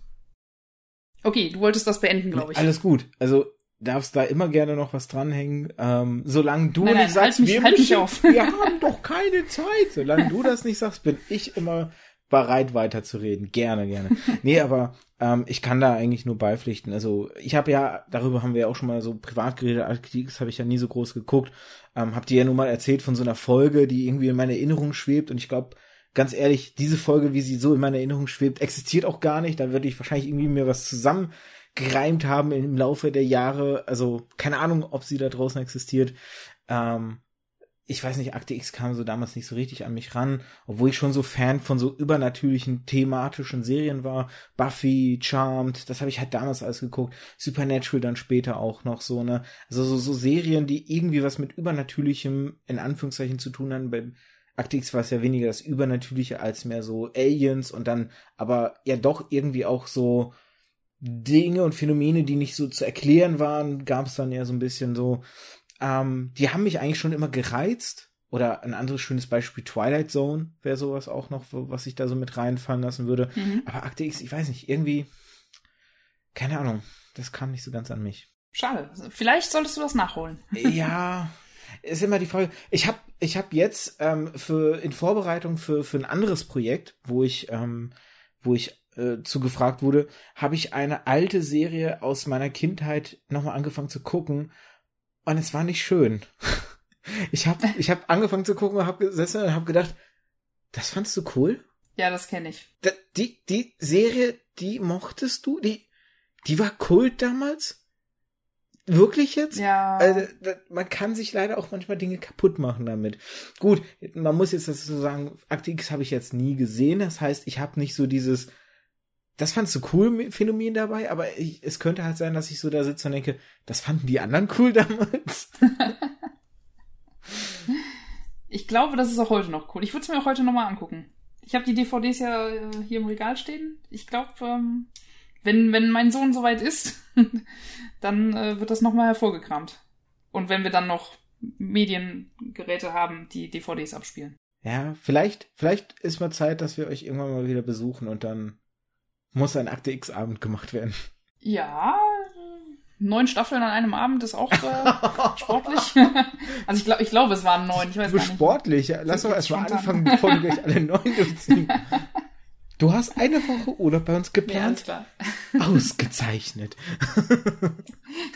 Speaker 2: Okay, du wolltest das beenden, glaube ich.
Speaker 1: Alles gut. Also darfst da immer gerne noch was dranhängen. Ähm, solange du
Speaker 2: Nein, nein,
Speaker 1: nicht sagst,
Speaker 2: halt mich-
Speaker 1: wir,
Speaker 2: halt
Speaker 1: müssen,
Speaker 2: auf.
Speaker 1: wir haben doch keine Zeit. Solange du das nicht sagst, bin ich immer bereit weiterzureden. Gerne, gerne. Nee, aber ähm, ich kann da eigentlich nur beipflichten. Also ich habe ja, darüber haben wir ja auch schon mal so privat geredet, Arctics habe ich ja nie so groß geguckt. Ähm, hab dir ja nun mal erzählt von so einer Folge, die irgendwie in meiner Erinnerung schwebt und ich glaube, ganz ehrlich, diese Folge, wie sie so in meiner Erinnerung schwebt, existiert auch gar nicht. Da würde ich wahrscheinlich irgendwie mir was zusammengereimt haben im Laufe der Jahre. Also keine Ahnung, ob sie da draußen existiert. Ähm, ich weiß nicht, Akte X kam so damals nicht so richtig an mich ran, obwohl ich schon so Fan von so übernatürlichen thematischen Serien war. Buffy, Charmed, das habe ich halt damals alles geguckt. Supernatural dann später auch noch so, ne? Also so, so Serien, die irgendwie was mit Übernatürlichem in Anführungszeichen zu tun haben. Bei Akte X war es ja weniger das Übernatürliche als mehr so Aliens und dann aber ja doch irgendwie auch so Dinge und Phänomene, die nicht so zu erklären waren, gab es dann ja so ein bisschen so. Ähm, die haben mich eigentlich schon immer gereizt. Oder ein anderes schönes Beispiel, Twilight Zone wäre sowas auch noch, was ich da so mit reinfallen lassen würde.
Speaker 2: Mhm.
Speaker 1: Aber Akte X, ich weiß nicht, irgendwie, keine Ahnung, das kam nicht so ganz an mich.
Speaker 2: Schade. Vielleicht solltest du das nachholen.
Speaker 1: ja, ist immer die Frage. Ich habe ich hab jetzt ähm, für in Vorbereitung für für ein anderes Projekt, wo ich ähm, wo ich äh, zu gefragt wurde, habe ich eine alte Serie aus meiner Kindheit nochmal angefangen zu gucken und es war nicht schön. Ich habe ich hab angefangen zu gucken und habe gesessen und habe gedacht, das fandst du cool?
Speaker 2: Ja, das kenne ich.
Speaker 1: Da, die die Serie, die mochtest du? Die die war Kult damals? Wirklich jetzt?
Speaker 2: Ja.
Speaker 1: Also, da, man kann sich leider auch manchmal Dinge kaputt machen damit. Gut, man muss jetzt das so sagen, Akte X habe ich jetzt nie gesehen. Das heißt, ich habe nicht so dieses, das fandst du cool Phänomen dabei, aber ich, es könnte halt sein, dass ich so da sitze und denke, das fanden die anderen cool damals.
Speaker 2: Ich glaube, das ist auch heute noch cool. Ich würde es mir auch heute nochmal angucken. Ich habe die DVDs ja äh, hier im Regal stehen. Ich glaube, ähm, wenn, wenn mein Sohn soweit ist, dann äh, wird das nochmal hervorgekramt. Und wenn wir dann noch Mediengeräte haben, die DVDs abspielen.
Speaker 1: Ja, vielleicht, vielleicht ist mal Zeit, dass wir euch irgendwann mal wieder besuchen und dann muss ein Akte X-Abend gemacht werden.
Speaker 2: Ja, neun Staffeln an einem Abend ist auch äh, sportlich. also ich glaube, ich glaube, es waren neun. Ich weiß gar nicht.
Speaker 1: sportlich. Ja, Lass doch erst mal anfangen, bevor du gleich alle neun durchziehen. Du hast eine Woche Urlaub bei uns
Speaker 2: Ja,
Speaker 1: geplant.
Speaker 2: klar.
Speaker 1: Ausgezeichnet.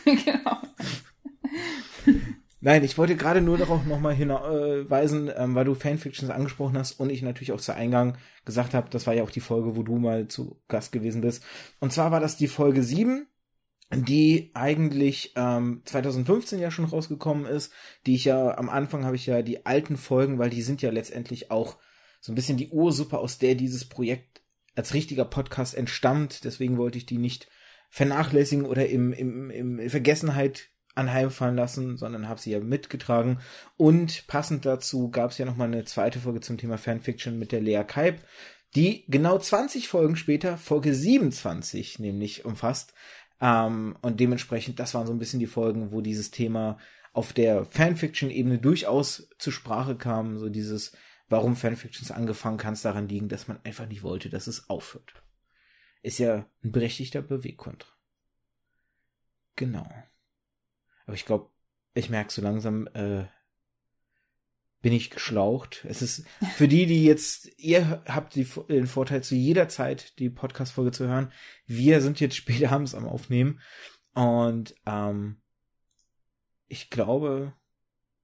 Speaker 2: genau.
Speaker 1: Nein, ich wollte gerade nur darauf nochmal hinweisen, ähm, weil du Fanfictions angesprochen hast und ich natürlich auch zu Eingang gesagt habe, das war ja auch die Folge, wo du mal zu Gast gewesen bist. Und zwar war das die Folge 7, die eigentlich ähm, 2015 ja schon rausgekommen ist, die ich ja am Anfang habe ich ja die alten Folgen, weil die sind ja letztendlich auch so ein bisschen die Ursuppe, aus der dieses Projekt als richtiger Podcast entstammt. Deswegen wollte ich die nicht vernachlässigen oder im, im, im Vergessenheit anheimfallen lassen, sondern habe sie ja mitgetragen. Und passend dazu gab es ja noch mal eine zweite Folge zum Thema Fanfiction mit der Lea Kaib, die genau 20 Folgen später Folge 27 nämlich umfasst. Ähm, und dementsprechend, das waren so ein bisschen die Folgen, wo dieses Thema auf der Fanfiction-Ebene durchaus zur Sprache kam. So dieses, warum Fanfictions angefangen, kann es daran liegen, dass man einfach nicht wollte, dass es aufhört. Ist ja ein berechtigter Beweggrund. Genau. Aber ich glaube, ich merke so langsam, äh, bin ich geschlaucht. Es ist für die, die jetzt, ihr habt die, den Vorteil, zu jeder Zeit die Podcast-Folge zu hören. Wir sind jetzt spät abends am Aufnehmen. Und ähm, ich glaube,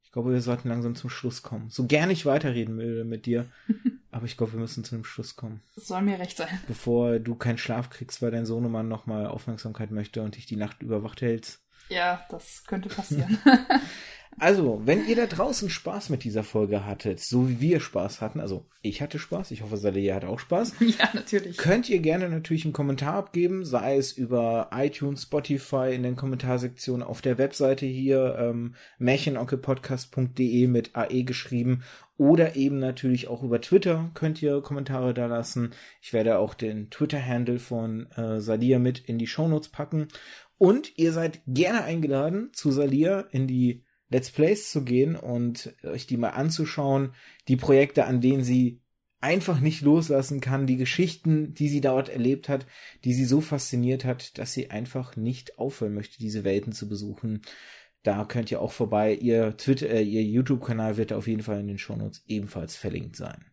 Speaker 1: ich glaube, wir sollten langsam zum Schluss kommen. So gern ich weiterreden will mit dir, aber ich glaube, wir müssen zu einem Schluss kommen.
Speaker 2: Das soll mir recht sein.
Speaker 1: Bevor du keinen Schlaf kriegst, weil dein Sohnemann nochmal Aufmerksamkeit möchte und dich die Nacht überwacht hältst.
Speaker 2: Ja, das könnte passieren.
Speaker 1: Also, wenn ihr da draußen Spaß mit dieser Folge hattet, so wie wir Spaß hatten, also ich hatte Spaß, ich hoffe, Salia hat auch Spaß.
Speaker 2: Ja, natürlich.
Speaker 1: Könnt ihr gerne natürlich einen Kommentar abgeben, sei es über iTunes, Spotify, in den Kommentarsektionen auf der Webseite hier, ähm, märchenonkelpodcast.de mit AE geschrieben oder eben natürlich auch über Twitter könnt ihr Kommentare da lassen. Ich werde auch den Twitter-Handle von äh, Salia mit in die Shownotes packen. Und ihr seid gerne eingeladen, zu Salia in die Let's Plays zu gehen und euch die mal anzuschauen, die Projekte, an denen sie einfach nicht loslassen kann, die Geschichten, die sie dort erlebt hat, die sie so fasziniert hat, dass sie einfach nicht aufhören möchte, diese Welten zu besuchen. Da könnt ihr auch vorbei. Ihr Twitter, äh, ihr YouTube-Kanal wird auf jeden Fall in den Shownotes ebenfalls verlinkt sein.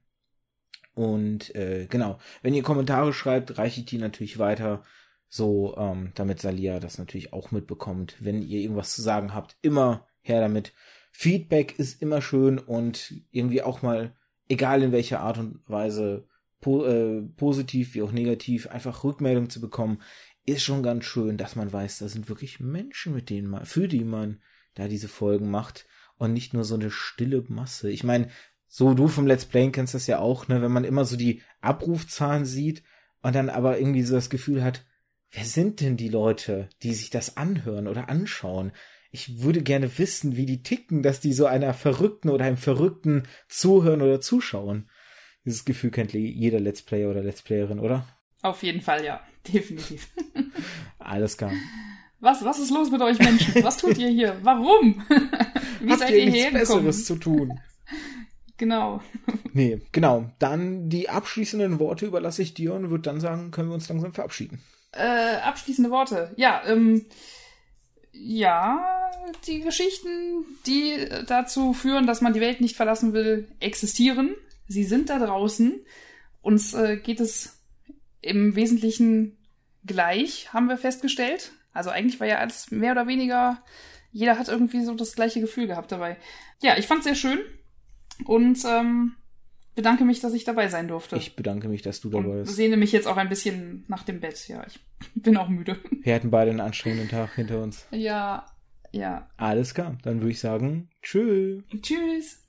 Speaker 1: Und äh, genau, wenn ihr Kommentare schreibt, reiche ich die natürlich weiter, so ähm, damit Salia das natürlich auch mitbekommt. Wenn ihr irgendwas zu sagen habt, immer her damit. Feedback ist immer schön und irgendwie auch mal, egal in welcher Art und Weise, po äh, positiv wie auch negativ, einfach Rückmeldung zu bekommen, ist schon ganz schön, dass man weiß, da sind wirklich Menschen, mit denen man, für die man da diese Folgen macht und nicht nur so eine stille Masse. Ich meine, so du vom Let's Play kennst das ja auch, ne, wenn man immer so die Abrufzahlen sieht und dann aber irgendwie so das Gefühl hat, wer sind denn die Leute, die sich das anhören oder anschauen? ich würde gerne wissen, wie die ticken, dass die so einer Verrückten oder einem Verrückten zuhören oder zuschauen. Dieses Gefühl kennt jeder Let's Player oder Let's Playerin, oder?
Speaker 2: Auf jeden Fall, ja. Definitiv.
Speaker 1: Alles klar.
Speaker 2: Was, was ist los mit euch Menschen? Was tut ihr hier? Warum?
Speaker 1: Wie Habt seid ihr, ihr nichts Besseres zu tun?
Speaker 2: Genau.
Speaker 1: nee, genau. Dann die abschließenden Worte überlasse ich dir und würde dann sagen, können wir uns langsam verabschieden.
Speaker 2: Äh, abschließende Worte. Ja, ähm, ja, die Geschichten, die dazu führen, dass man die Welt nicht verlassen will, existieren. Sie sind da draußen. Uns äh, geht es im Wesentlichen gleich, haben wir festgestellt. Also eigentlich war ja alles mehr oder weniger, jeder hat irgendwie so das gleiche Gefühl gehabt dabei. Ja, ich fand's sehr schön und ähm, bedanke mich, dass ich dabei sein durfte.
Speaker 1: Ich bedanke mich, dass du dabei
Speaker 2: bist. Ich sehne mich jetzt auch ein bisschen nach dem Bett. Ja, ich bin auch müde.
Speaker 1: Wir hatten beide einen anstrengenden Tag hinter uns.
Speaker 2: Ja, ja.
Speaker 1: Alles klar. Dann würde ich sagen, tschüss.
Speaker 2: Tschüss.